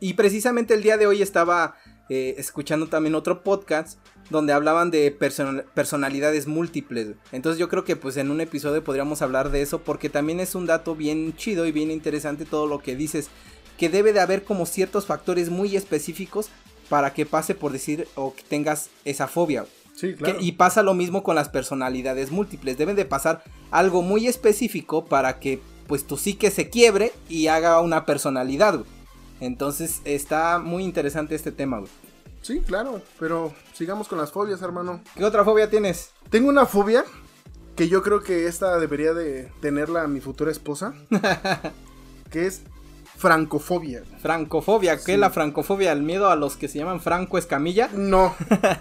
y precisamente el día de hoy estaba eh, escuchando también otro podcast donde hablaban de person- personalidades múltiples. Entonces yo creo que pues en un episodio podríamos hablar de eso porque también es un dato bien chido y bien interesante todo lo que dices. Que debe de haber como ciertos factores muy específicos para que pase por decir o que tengas esa fobia. Sí, Que- claro. y pasa lo mismo con las personalidades múltiples. Deben de pasar algo muy específico para que pues tu psique se quiebre y haga una personalidad. Entonces está muy interesante este tema, güey. Sí, claro. Pero sigamos con las fobias, hermano. ¿Qué otra fobia tienes? Tengo una fobia que yo creo que esta debería de tenerla mi futura esposa. que es francofobia. Francofobia. ¿Qué Sí. es la francofobia? ¿El miedo a los que se llaman Franco Escamilla? No.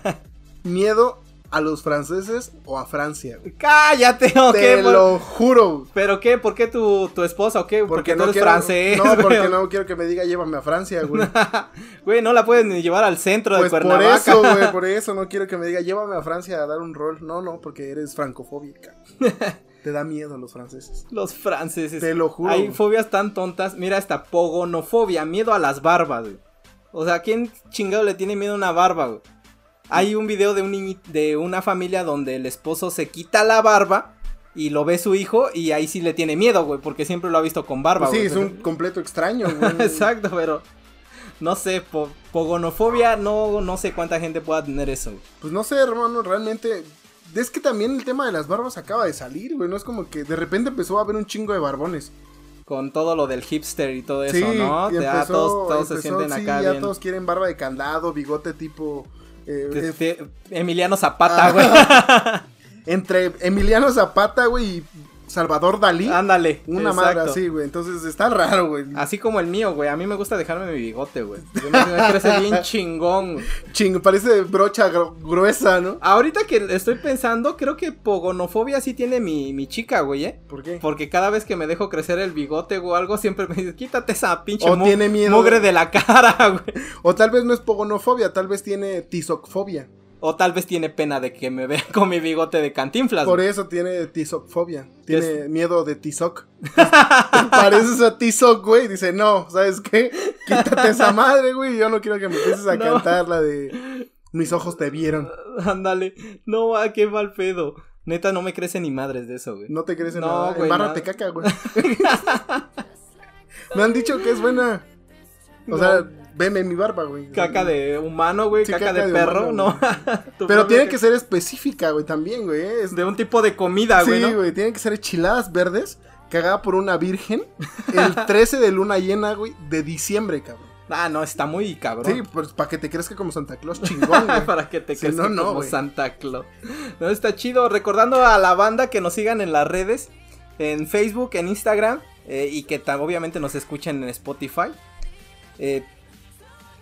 Miedo a los franceses o a Francia. güey. ¡Cállate! ¿o Te? Por- lo juro. ¿Pero qué? ¿Por qué tu, tu esposa o qué? Porque, tú eres quiero, francés. No, porque no quiero que me diga llévame a Francia, güey. Güey, no la pueden ni llevar al centro Pues de por Cuernavaca. eso, güey, por eso no quiero que me diga llévame a Francia a dar un rol. No, no, porque eres francofóbica. Te da miedo los franceses. Los franceses. Te lo juro. Hay fobias tan tontas. Mira esta pogonofobia, miedo a las barbas, güey. O sea, ¿quién chingado le tiene miedo a una barba, güey? Hay un video de un niñi- de una familia donde el esposo se quita la barba y lo ve su hijo y ahí sí le tiene miedo, güey, porque siempre lo ha visto con barba, Pues sí, güey. es un completo extraño, güey. Exacto, pero no sé, po- pogonofobia, no, no sé cuánta gente pueda tener eso. güey. Pues no sé, hermano, realmente. Es que también el tema de las barbas acaba de salir, güey. No es como que de repente empezó a haber un chingo de barbones. Con todo lo del hipster y todo eso, sí, ¿no? y Ya empezó- todos se sienten sí, acá ya bien. todos quieren barba de candado, bigote tipo. Eh, Te- eh, te- Emiliano Zapata, Ah. güey. entre Emiliano Zapata, güey, y Salvador Dalí. Ándale. una madre así, güey. Entonces está raro, güey. Así como el mío, güey. A mí me gusta dejarme mi bigote, güey. Me me crece bien chingón, güey. Ching, parece brocha gru- gruesa, ¿no? Ahorita que estoy pensando, creo que pogonofobia sí tiene mi, mi chica, güey, ¿eh? ¿Por qué? Porque cada vez que me dejo crecer el bigote o algo, siempre me dice, quítate esa pinche O mu- tiene miedo. mugre de la cara, güey. O tal vez no es pogonofobia, tal vez tiene tisocfobia. O tal vez tiene pena de que me vean con mi bigote de cantinflas. Por eso tiene tisocfobia. Tiene miedo de tizoc. Pareces a tizoc, güey. Dice, no, ¿sabes qué? Quítate esa madre, güey. Yo no quiero que me empieces a No. cantar la de mis ojos te vieron. Ándale. No, ah, qué mal pedo. Neta, no me crece ni madres de eso, güey. No te crees en No, nada. güey, Embárrate nada. caca, güey. me han dicho que es buena. O No. sea, veme mi barba, güey. Caca de humano, güey, Sí, caca, caca de, de perro, humano, no. Pero tiene que ser específica, güey, también, güey. ¿eh? Es- de un tipo de comida, güey, Sí, ¿no? güey, tienen que ser enchiladas verdes cagada por una virgen el 13 de luna llena, güey, de diciembre, cabrón. Ah, no, está muy cabrón. Sí, pues para que te crezca como Santa Claus chingón, güey. Para que te Si crezca no, no, como. Santa Claus. No, está chido. Recordando a la banda que nos sigan en las redes, en Facebook, en Instagram, eh, y que obviamente nos escuchen en Spotify. Eh,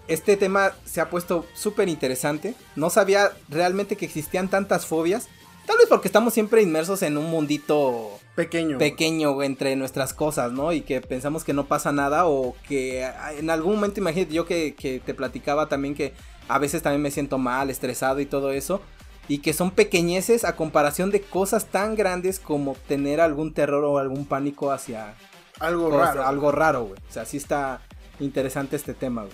este tema se ha puesto súper interesante. No sabía realmente que existían tantas fobias. Tal vez porque estamos siempre inmersos en un mundito Pequeño. pequeño entre nuestras cosas, ¿no? Y que pensamos que no pasa nada o que ah, en algún momento, imagínate, yo que, que te platicaba también que a veces también me siento mal, estresado y todo eso. Y que son pequeñeces a comparación de cosas tan grandes como tener algún terror o algún pánico hacia Algo cosas- raro. algo raro, güey. O sea, sí está interesante este tema, güey.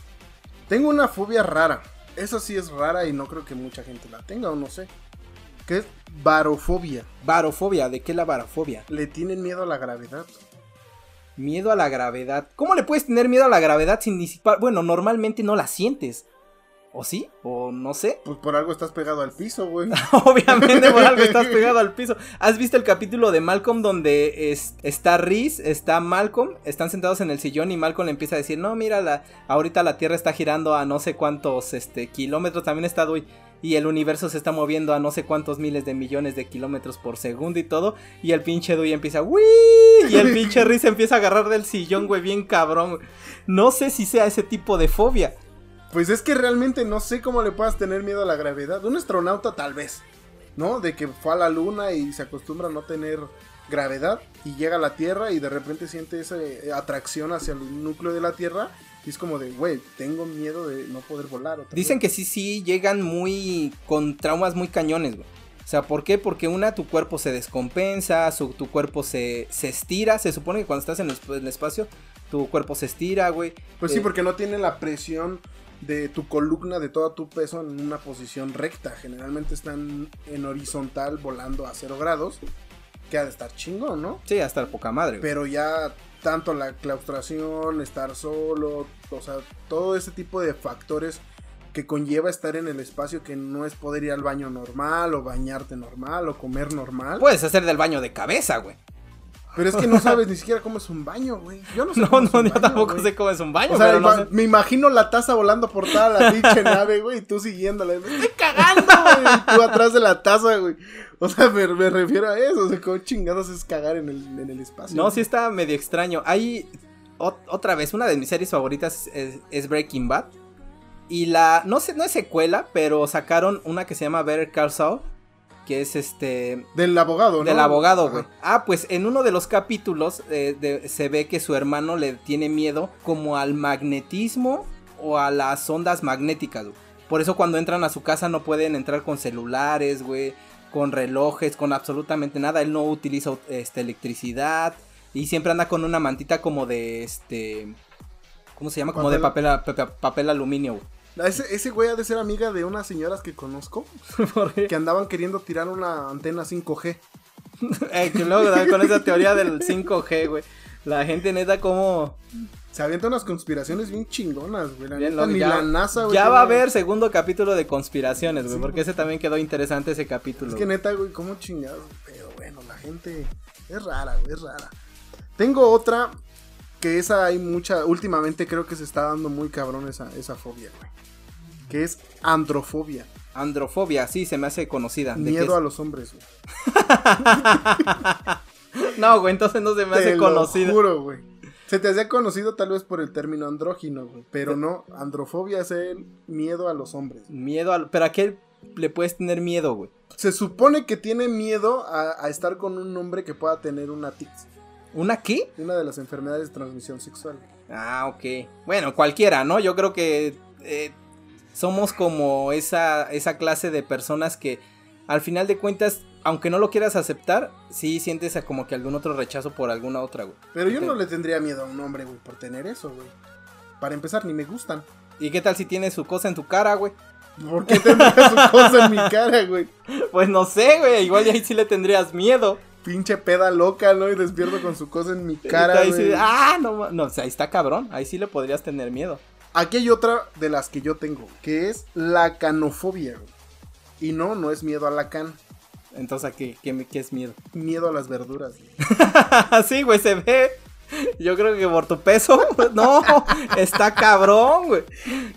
Tengo una fobia rara. Esa sí es rara y no creo que mucha gente la tenga o no sé. Que es barofobia. Varofobia, ¿de qué la varofobia? Le tienen miedo a la gravedad. Miedo a la gravedad. ¿Cómo le puedes tener miedo a la gravedad sin disipar? Bueno, normalmente no la sientes. ¿O sí? ¿O no sé? Pues por algo estás pegado al piso, güey. Obviamente por algo estás pegado al piso. ¿Has visto el capítulo de Malcolm donde es- está Reese, está Malcolm, están sentados en el sillón y Malcolm le empieza a decir, no, mira, la, ahorita la Tierra está girando a no sé cuántos este, kilómetros, también está Dewey, y el universo se está moviendo a no sé cuántos miles de millones de kilómetros por segundo y todo, y el pinche Dewey empieza, ¡Wii! Y el pinche Reese empieza a agarrar del sillón, güey, bien cabrón. No sé si sea ese tipo de fobia. Pues es que realmente no sé cómo le puedas tener miedo a la gravedad. Un astronauta tal vez, ¿no? De que fue a la luna y se acostumbra a no tener gravedad y llega a la Tierra y de repente siente esa eh, atracción hacia el núcleo de la Tierra y es como de, güey, tengo miedo de no poder volar. otra Dicen vez". que sí, sí, llegan muy con traumas muy cañones, güey. O sea, ¿por qué? Porque una, tu cuerpo se descompensa, su- tu cuerpo se, se estira. Se supone que cuando estás en el espacio, tu cuerpo se estira, güey. Pues sí, Eh, porque no tiene la presión de tu columna, de todo tu peso en una posición recta. Generalmente están en horizontal volando a cero grados. Que ha de estar chingón, ¿no? Sí, hasta poca madre, güey. Pero ya tanto la claustración, estar solo, o sea, todo ese tipo de factores que conlleva estar en el espacio que no es poder ir al baño normal o bañarte normal o comer normal. Puedes hacer del baño de cabeza, güey. Pero es que no sabes ni siquiera cómo es un baño, güey. Yo no sé No, cómo es no, un yo baño, tampoco güey. sé cómo es un baño, O sea, pero no ima- sé. me imagino la taza volando por toda la pinche nave, güey, y tú siguiéndola. Me estoy cagando, güey. y Tú atrás de la taza, güey. O sea, me, me refiero a eso. O sea, cómo chingados es cagar en el, en el espacio. No, sí está medio extraño. Hay ot- otra vez, una de mis series favoritas es, es Breaking Bad. Y la, no sé, no es secuela, pero sacaron una que se llama Better Call Saul. Que es este, Del abogado, ¿no? Del abogado, güey. Ah, pues en uno de los capítulos eh, de- se ve que su hermano le tiene miedo como al magnetismo o a las ondas magnéticas, güey. Por eso cuando entran a su casa no pueden entrar con celulares, güey, con relojes, con absolutamente nada. Él no utiliza este, electricidad y siempre anda con una mantita como de este... ¿Cómo se llama? Como de Papel- papel, papel, papel aluminio, güey. Ah, Ese, ese güey ha de ser amiga de unas señoras que conozco que andaban queriendo tirar una antena 5G. Eh, que luego con esa teoría del 5G, güey. La gente neta como... Se avientan unas conspiraciones bien chingonas, güey. La Bien neta, loco, ni ya- la NASA, güey. Ya va a haber segundo capítulo de conspiraciones, güey, Sí, porque ese también quedó interesante ese capítulo. Es que neta, güey, cómo chingados. Pero bueno, la gente es rara, güey, es rara. Tengo otra que esa hay mucha. Últimamente creo que se está dando muy cabrón esa, esa fobia, güey. Que es androfobia. Androfobia, sí, se me hace conocida. ¿De qué Miedo a los hombres, güey. No, güey, entonces no se me hace Te conocida. Lo juro, güey. Se te hacía conocido tal vez por el término andrógino, güey. Pero no, androfobia es el miedo a los hombres. Miedo al... ¿Pero a qué le puedes tener miedo, güey? Se supone que tiene miedo a, a estar con un hombre que pueda tener una tics. ¿Una qué? Una de las enfermedades de transmisión sexual. Ah, ok. Bueno, cualquiera, ¿no? Yo creo que eh, somos como esa, esa clase de personas que al final de cuentas, aunque no lo quieras aceptar, sí sientes como que algún otro rechazo por alguna otra, güey. Pero yo no le tendría miedo a un hombre, güey, por tener eso, güey. Para empezar, ni me gustan. ¿Y qué tal si tienes su cosa en tu cara, güey? ¿Por qué tendría su cosa en mi cara, güey? Pues no sé, güey. Igual ahí sí le tendrías miedo. Pinche peda loca, ¿no? Y despierto con su cosa en mi cara, Ahí sí- ah, no, no, o sea, ahí está cabrón. Ahí sí le podrías tener miedo. Aquí hay otra de las que yo tengo, que es la canofobia. Y no, no es miedo a la can, Entonces, ¿a qué, qué, es miedo? miedo a las verduras. güey. sí, güey, se ve. Yo creo que por tu peso, no, está cabrón, güey.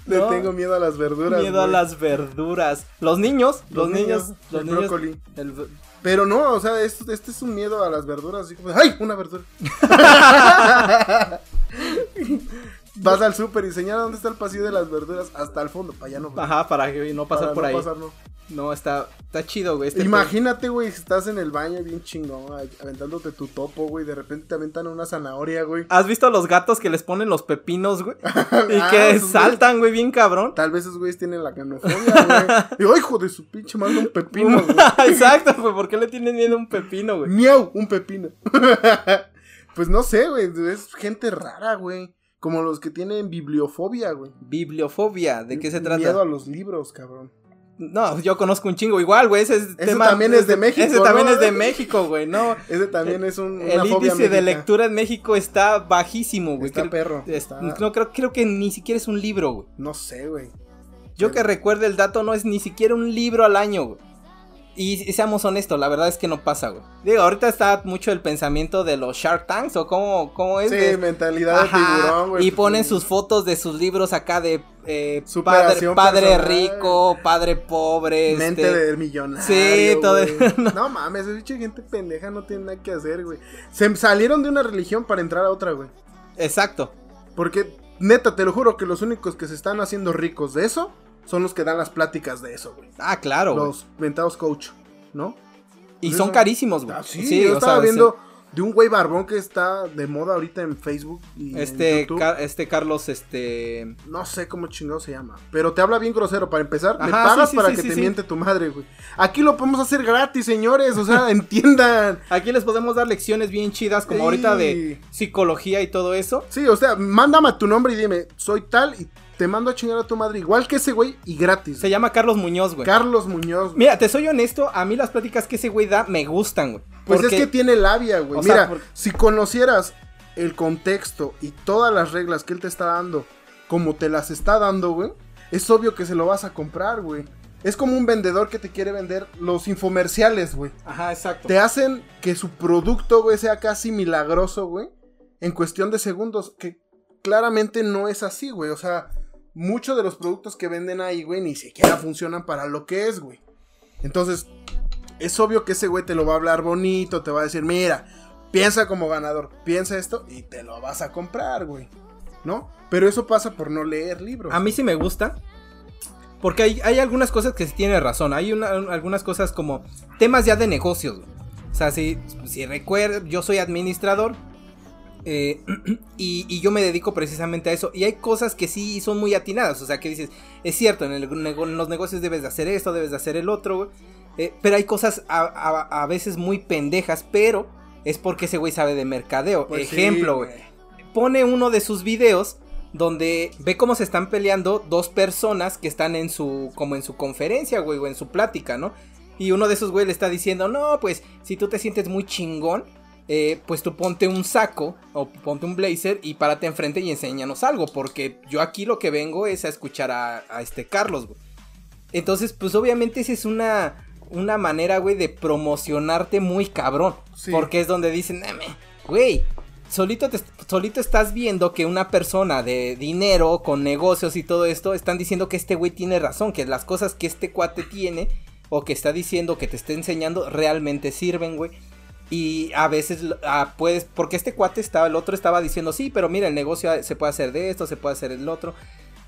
Le No, tengo miedo a las verduras. miedo a las verduras. Los niños, los, niños, los el niños. brócoli. el- Pero no, o sea, esto- este es un miedo a las verduras, así como, ¡ay! Una verdura. Vas al súper y señala dónde está el pasillo de las verduras, hasta el fondo, para allá no. Ajá, para que no pasar para por no ahí. pasar, no. No, está, está chido, güey. este Imagínate, güey, que estás en el baño bien chingón, aventándote tu topo, güey, de repente te aventan una zanahoria, güey. ¿Has visto los gatos que les ponen los pepinos, güey? Y Ah, que esos saltan, güey, bien cabrón. Tal vez esos güeyes tienen la canofobia, güey. Y, ¡ay, hijo de su pinche madre, un pepino, güey! Exacto, güey. ¿Por qué le tienen miedo a un pepino, güey? ¡Miau! Un pepino. pues no sé, güey, es gente rara, güey. Como los que tienen bibliofobia, güey. Bibliofobia, ¿de qué se trata? Miedo a los libros, cabrón. No, yo conozco un chingo igual, güey. Ese, es Ese tema- también es de México, Ese también es de México, güey. No. Ese también es un, una El fobia índice de lectura en México está bajísimo, güey. Está Creo- perro. está- No creo, creo que ni siquiera es un libro, güey. No sé, güey. Yo Pero- que recuerde el dato, no es ni siquiera un libro al año, güey. Y, y seamos honestos, la verdad es que no pasa, güey. Digo, ahorita está mucho el pensamiento de los Shark Tanks o cómo, cómo es. Sí, de- mentalidad Ajá, de tiburón, güey. y pues, ponen sus fotos de sus libros acá de eh, padre, padre rico, padre pobre. Mente este, del millonario. Sí, todo- güey. No mames, esa gente pendeja no tiene nada que hacer, güey. Se salieron de una religión para entrar a otra, güey. Exacto. Porque, neta, te lo juro que los únicos que se están haciendo ricos de eso son los que dan las pláticas de eso, güey. Ah, claro. Los mentados coach, ¿no? Y pues son carísimos, güey. Ah, sí, yo o estaba sea, viendo de un güey barbón que está de moda ahorita en Facebook y sí. en Este. Car- este Carlos, este. No sé cómo chingado se llama. Pero te habla bien grosero. Para empezar, le Ajá, pagas sí, sí, para sí, que sí, te sí. miente tu madre, güey. Aquí lo podemos hacer gratis, señores. O sea, entiendan. Aquí les podemos dar lecciones bien chidas, como Sí. ahorita de psicología y todo eso. Sí, o sea, mándame tu nombre y dime, soy tal y te mando a chingar a tu madre igual que ese güey y gratis. Se llama Carlos Muñoz, güey. Carlos Muñoz. güey. Mira, te soy honesto, a mí las pláticas que ese güey da me gustan, güey. Pues Porque- es que tiene labia, güey. O sea, Mira, si conocieras el contexto y todas las reglas que él te está dando, como te las está dando, güey, es obvio que se lo vas a comprar, güey. Es como un vendedor que te quiere vender los infomerciales, güey. Ajá, exacto. Te hacen que su producto, güey, sea casi milagroso, güey. En cuestión de segundos, que claramente no es así, güey. O sea, muchos de los productos que venden ahí, güey, ni siquiera funcionan para lo que es, güey. Entonces, es obvio que ese güey te lo va a hablar bonito, te va a decir, mira, piensa como ganador, piensa esto y te lo vas a comprar, güey. ¿No? Pero eso pasa por no leer libros. A mí sí me gusta. Porque hay, hay algunas cosas que sí tiene razón. Hay una- algunas cosas como temas ya de negocios. O sea, si, si recuerdo, yo soy administrador. Eh, y, y yo me dedico precisamente a eso. Y hay cosas que sí son muy atinadas. O sea, que dices, es cierto, en, el nego- en los negocios debes de hacer esto, debes de hacer el otro. Eh, pero hay cosas a, a- a veces muy pendejas. Pero es porque ese güey sabe de mercadeo. Pues Ejemplo, güey pone uno de sus videos donde ve cómo se están peleando dos personas que están en su como en su conferencia, güey, o en su plática, ¿no? Y uno de esos güey le está diciendo, "No, pues si tú te sientes muy chingón, eh, pues tú ponte un saco o ponte un blazer y párate enfrente y enséñanos algo, porque yo aquí lo que vengo es a escuchar a, a este Carlos, güey." Entonces, pues obviamente esa es una una manera, güey, de promocionarte muy cabrón, Sí. porque es donde dicen, "Neme, güey, solito, te- solito estás viendo que una persona de dinero, con negocios y todo esto, están diciendo que este güey tiene razón, que las cosas que este cuate tiene o que está diciendo, que te está enseñando, realmente sirven, güey. Y a veces ah, puedes, porque este cuate estaba, el otro estaba diciendo, sí, pero mira, el negocio se puede hacer de esto, se puede hacer el otro.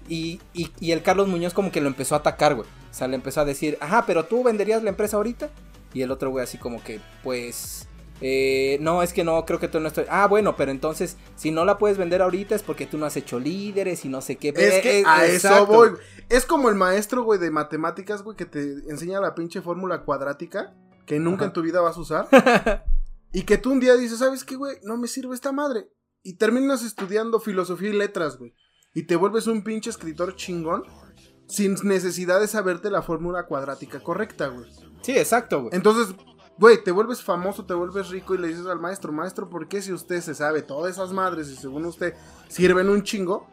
Y, y, y el Carlos Muñoz como que lo empezó a atacar, güey. O sea, le empezó a decir, ajá, pero tú venderías la empresa ahorita. Y el otro güey así como que, pues... eh, no, es que no, creo que tú no estoy... Ah, bueno, pero entonces, si no la puedes vender ahorita es porque tú no has hecho líderes y no sé qué. Es que Eh, a eh, eso exacto. voy. Es como el maestro, güey, de matemáticas, güey, que te enseña la pinche fórmula cuadrática que nunca Ajá. en tu vida vas a usar. y que tú un día dices, ¿sabes qué, güey? No me sirve esta madre. Y terminas estudiando filosofía y letras, güey. Y te vuelves un pinche escritor chingón. sin necesidad de saberte la fórmula cuadrática correcta, güey. Sí, exacto, güey. Entonces, güey, te vuelves famoso, te vuelves rico y le dices al maestro, maestro, ¿por qué si usted se sabe todas esas madres y según usted sirven un chingo?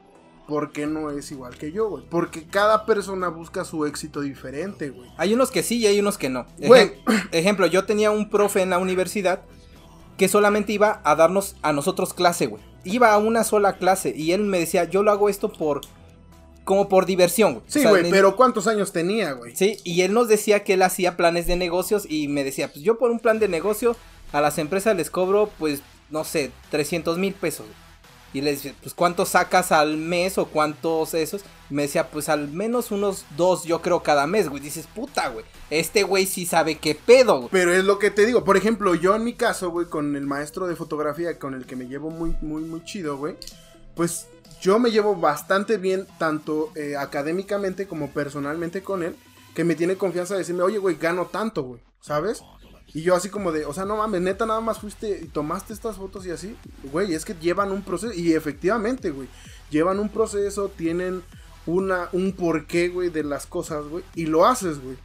¿Por qué no es igual que yo, güey? Porque cada persona busca su éxito diferente, güey. Hay unos que sí y hay unos que no. Güey. Ejem- ejemplo, yo tenía un profe en la universidad que solamente iba a darnos a nosotros clase, güey. Iba a una sola clase y él me decía, yo lo hago esto por... como por diversión, güey. Sí, güey, pero ¿cuántos años tenía, güey? Sí, y él nos decía que él hacía planes de negocios y me decía, pues yo por un plan de negocio a las empresas les cobro, pues, no sé, 300 mil pesos. Y le decía, pues, ¿cuántos sacas al mes o cuántos esos? Me decía, pues, al menos unos dos, yo creo, cada mes, güey. Dices, puta, güey, este güey sí sabe qué pedo, güey. Pero es lo que te digo. Por ejemplo, yo en mi caso, güey, con el maestro de fotografía con el que me llevo muy, muy, muy chido, güey. Pues yo me llevo bastante bien, tanto eh, académicamente como personalmente con él. Que me tiene confianza de decirme, oye, güey, gano tanto, güey, ¿sabes? Y yo así como de, o sea, no mames, neta, nada más fuiste y tomaste estas fotos y así. Güey, es que llevan un proceso. Y efectivamente, güey, llevan un proceso, tienen una, un porqué, güey, de las cosas, güey. Y lo haces, güey.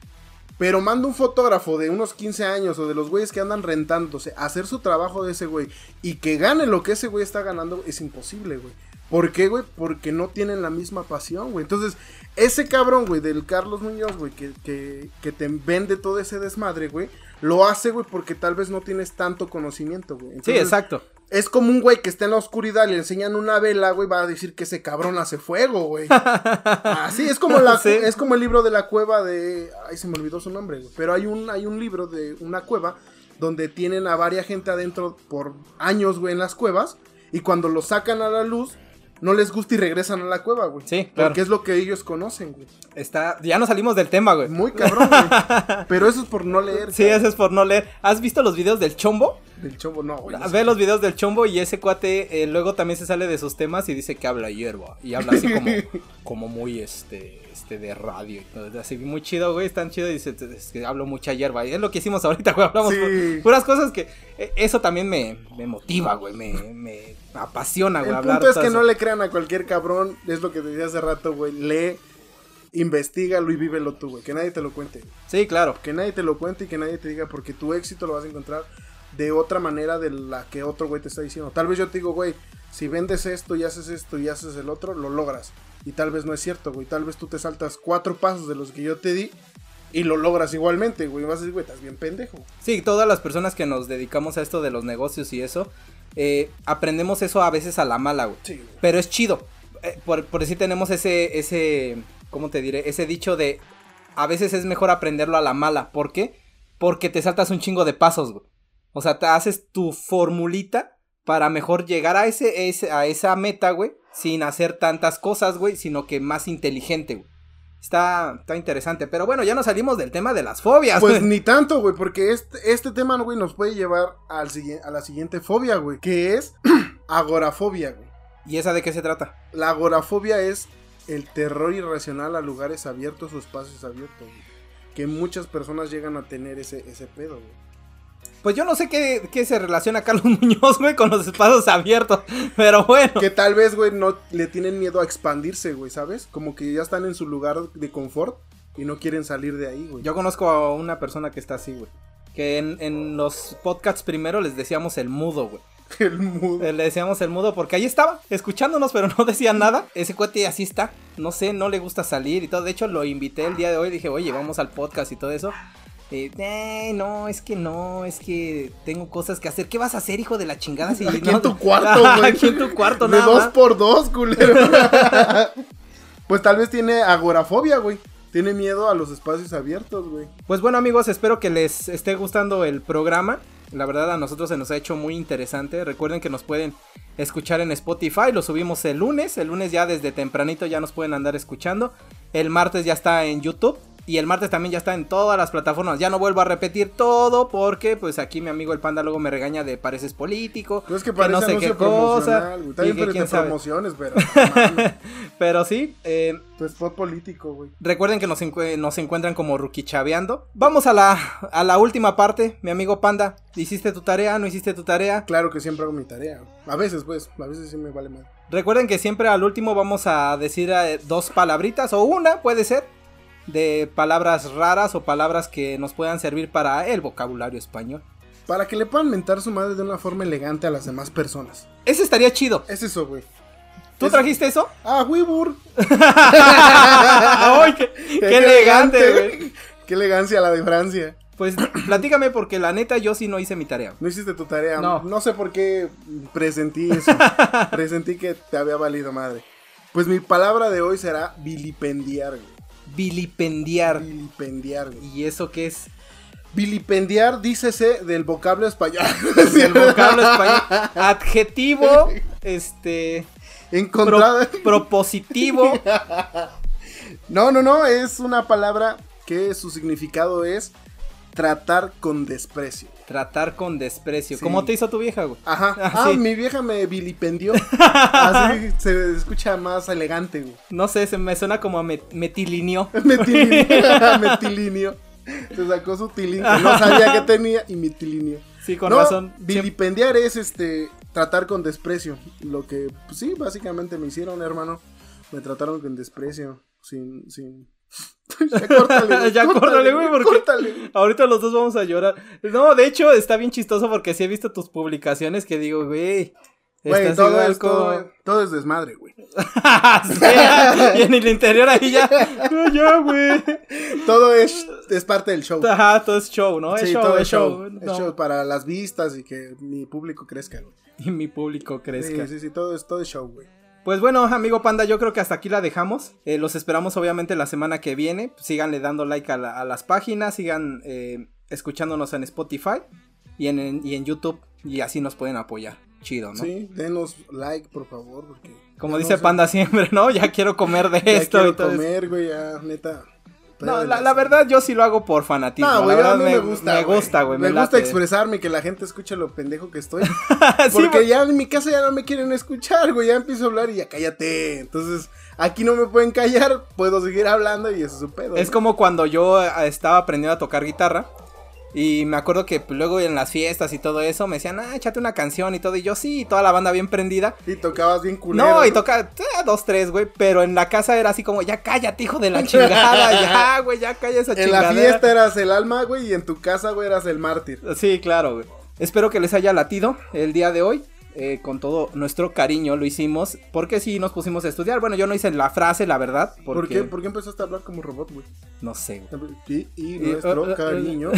Pero manda un fotógrafo de unos 15 años o de los güeyes que andan rentándose a hacer su trabajo de ese güey y que gane lo que ese güey está ganando, es imposible, güey. ¿Por qué, güey? Porque no tienen la misma pasión, güey. Entonces, ese cabrón, güey, del Carlos Muñoz, güey, que, que, que te vende todo ese desmadre, güey, lo hace, güey, porque tal vez no tienes tanto conocimiento, güey. Sí, exacto. Es como un güey que está en la oscuridad, le enseñan una vela, güey, va a decir que ese cabrón hace fuego, güey. Así es como la Sí. es como el libro de la cueva de ay se me olvidó su nombre, güey. Pero hay un hay un libro de una cueva donde tienen a varias gente adentro por años, güey, en las cuevas y cuando lo sacan a la luz no les gusta y regresan a la cueva, güey. Sí, claro. Porque es lo que ellos conocen, güey. Está, ya no salimos del tema, güey. Muy cabrón, güey. Pero eso es por no leer. Sí, cabrón. eso es por no leer. ¿Has visto los videos del chombo? Del chombo, no, güey. no Ve los videos del chombo y ese cuate eh, luego también se sale de sus temas y dice que habla hierba. Y habla así como, como muy este, este de radio y todo. Así muy chido, güey. Es tan chido y dice es que hablo mucha hierba. Y es lo que hicimos ahorita, güey. Hablamos Sí. puras cosas que eh, eso también me, me motiva, güey. Me, me apasiona, güey. El hablar punto es que eso. no le crean a cualquier cabrón. Es lo que te decía hace rato, güey. Lee, investigalo y vívelo tú, güey. Que nadie te lo cuente. Sí, claro. Que nadie te lo cuente y que nadie te diga porque tu éxito lo vas a encontrar de otra manera de la que otro güey te está diciendo. Tal vez yo te digo, güey, si vendes esto y haces esto y haces el otro, lo logras. Y tal vez no es cierto, güey. Tal vez tú te saltas cuatro pasos de los que yo te di y lo logras igualmente, güey. Vas a decir, güey, estás bien pendejo. Sí, todas las personas que nos dedicamos a esto de los negocios y eso, eh, aprendemos eso a veces a la mala, güey. Sí, güey. Pero es chido. Eh, por, por decir tenemos ese, ese, ¿cómo te diré? Ese dicho de, a veces es mejor aprenderlo a la mala. ¿Por qué? Porque te saltas un chingo de pasos, güey. O sea, te haces tu formulita para mejor llegar a, ese, ese, a esa meta, güey, sin hacer tantas cosas, güey, sino que más inteligente, güey. Está, está interesante. Pero bueno, ya nos salimos del tema de las fobias, Pues güey. ni tanto, güey, porque este, este tema, güey, nos puede llevar al, a la siguiente fobia, güey, que es agorafobia, güey. ¿Y esa de qué se trata? La agorafobia es el terror irracional a lugares abiertos o espacios abiertos, güey. Que muchas personas llegan a tener ese, ese pedo, güey. Pues yo no sé qué, qué se relaciona Carlos Muñoz, güey, con los espacios abiertos. Pero bueno. Que tal vez, güey, no le tienen miedo a expandirse, güey, ¿sabes? Como que ya están en su lugar de confort y no quieren salir de ahí, güey. Yo conozco a una persona que está así, güey. Que en, en los podcasts primero les decíamos el mudo, güey. El mudo. Eh, Le decíamos el mudo porque ahí estaba, escuchándonos, pero no decía nada. Ese cuate así está. No sé, no le gusta salir y todo. De hecho, lo invité el día de hoy. Dije, oye, vamos al podcast y todo eso. Eh, "Eh, no, es que no, es que tengo cosas que hacer. ¿Qué vas a hacer, hijo de la chingada? Si Aquí no- en tu cuarto, güey. Aquí en tu cuarto, De nada dos más. por dos, culero. pues tal vez tiene agorafobia, güey. Tiene miedo a los espacios abiertos, güey. Pues bueno amigos, espero que les esté gustando el programa. La verdad a nosotros se nos ha hecho muy interesante. Recuerden que nos pueden escuchar en Spotify. Lo subimos el lunes. El lunes ya desde tempranito ya nos pueden andar escuchando. El martes ya está en YouTube. Y el martes también ya está en todas las plataformas. Ya no vuelvo a repetir todo porque pues aquí mi amigo el panda luego me regaña de pareces político. No es que que parece no sé qué cosa. bien que quién sabe. promociones, pero. Pero sí, eh, tu spot político, güey. Recuerden que nos, nos encuentran como Rukichaveando. Vamos a la, a la última parte, mi amigo Panda. ¿Hiciste tu tarea? ¿No hiciste tu tarea? Claro que siempre hago mi tarea. A veces, pues. A veces sí me vale mal. Recuerden que siempre al último vamos a decir eh, dos palabritas o una, puede ser, de palabras raras o palabras que nos puedan servir para el vocabulario español. Para que le puedan mentar su madre de una forma elegante a las demás personas. Ese estaría chido. Es eso, güey. ¿Tú trajiste eso? Ah, Weebur. ¡Ay, qué, qué elegante, güey! Qué elegancia la de Francia. Pues platícame porque la neta yo sí no hice mi tarea. No hiciste tu tarea. No. No. sé por qué presentí eso. presentí que te había valido madre. Pues mi palabra de hoy será vilipendiar, güey. Vilipendiar. Vilipendiar, güey. ¿Y eso qué es? Vilipendiar, dícese del vocablo español. El vocablo español. Adjetivo, este, pro- Encontrada. propositivo. No, no, no. Es una palabra que su significado es tratar con desprecio. Tratar con desprecio. Sí. ¿Cómo te hizo tu vieja, güey? Ajá. Ah, Ah, sí. mi vieja me vilipendió. Así se escucha más elegante, güey. No sé, se me suena como a met- metilinio. Metilinio. Metilinio. Se sacó su tilín que no sabía que tenía y metilinio. Sí, con no, razón. Vilipendiar es este tratar con desprecio. Lo que, pues sí, básicamente me hicieron, hermano. Me trataron con desprecio. Sin, sin. ya córtale, güey, Ya córtale, güey, porque- Córtale. Ahorita los dos vamos a llorar. No, de hecho, está bien chistoso porque sí he visto tus publicaciones que digo, güey. Todo, es, todo, como- todo es desmadre, güey. Sí, y en el interior ahí ya. No, ya, güey. Todo es, es parte del show. Ajá, todo es show, ¿no? Es Sí, show, todo es show. show. Es show para las vistas y que mi público crezca, güey. Y mi público crezca. Sí, sí, sí, todo es, todo es show, güey. Pues bueno, amigo Panda, yo creo que hasta aquí la dejamos. Eh, los esperamos obviamente la semana que viene. Síganle dando like a, la- a las páginas, sigan eh, escuchándonos en Spotify y en, en- y en YouTube y así nos pueden apoyar. Chido, ¿no? Sí, denos like, por favor, porque... Como dice Panda siempre, ¿no? Ya quiero comer de Ya esto quiero y todo eso. comer, güey, ya, neta. No, la, la verdad yo sí lo hago por fanatismo. No, güey, a mí me, gusta. Me gusta, güey. Me, gusta expresarme y que la gente escuche lo pendejo que estoy. Sí, Porque ya en mi casa ya no me quieren escuchar, güey. Ya empiezo a hablar y ya cállate. Entonces, aquí no me pueden callar. Puedo seguir hablando y eso es su pedo. Es ¿no? como cuando yo eh, estaba aprendiendo a tocar guitarra. Y me acuerdo que luego en las fiestas y todo eso me decían, ah, échate una canción y todo. Y yo sí, y toda la banda bien prendida. Y tocabas bien culero. No, y toca eh, dos, tres, güey. Pero en la casa era así como, ya cállate, hijo de la chingada. ya, güey, ya calla esa En chingada. la fiesta eras el alma, güey, y en tu casa, güey, eras el mártir. Sí, claro, güey. Espero que les haya latido el día de hoy. Eh, con todo nuestro cariño lo hicimos. Porque sí nos pusimos a estudiar. Bueno, yo no hice la frase, la verdad. Porque, ¿Por qué? ¿Por qué empezaste a hablar como robot, güey? No sé, güey. Y, y nuestro cariño.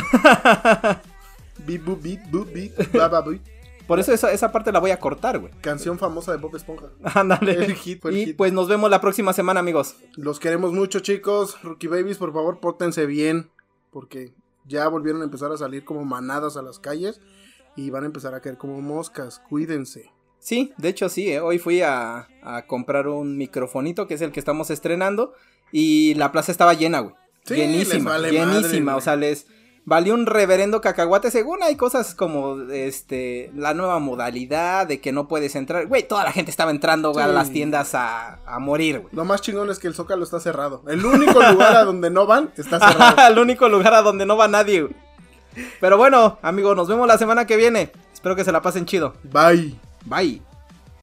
Beep, boop, beep, boop, beep, ba, ba, beep. Por eso esa, esa parte la voy a cortar, güey. Canción famosa de Bob Esponja. Ándale. El hit, el y hit. pues nos vemos la próxima semana, amigos. Los queremos mucho, chicos. Rookie Babies, por favor, pórtense bien. Porque ya volvieron a empezar a salir como manadas a las calles. Y van a empezar a caer como moscas. Cuídense. Sí, de hecho sí, eh, hoy fui a, a comprar un microfonito que es el que estamos estrenando y la plaza estaba llena, güey. Sí, llenísima, vale llenísima, madre, o sea, les valió un reverendo cacahuate según hay cosas como este la nueva modalidad de que no puedes entrar, güey, toda la gente estaba entrando a las tiendas a, a morir, güey. Lo más chingón es que el Zócalo está cerrado. El único lugar a donde no van está cerrado. el único lugar a donde no va nadie, güey. Pero bueno, amigos, nos vemos la semana que viene. Espero que se la pasen chido. Bye. Bye.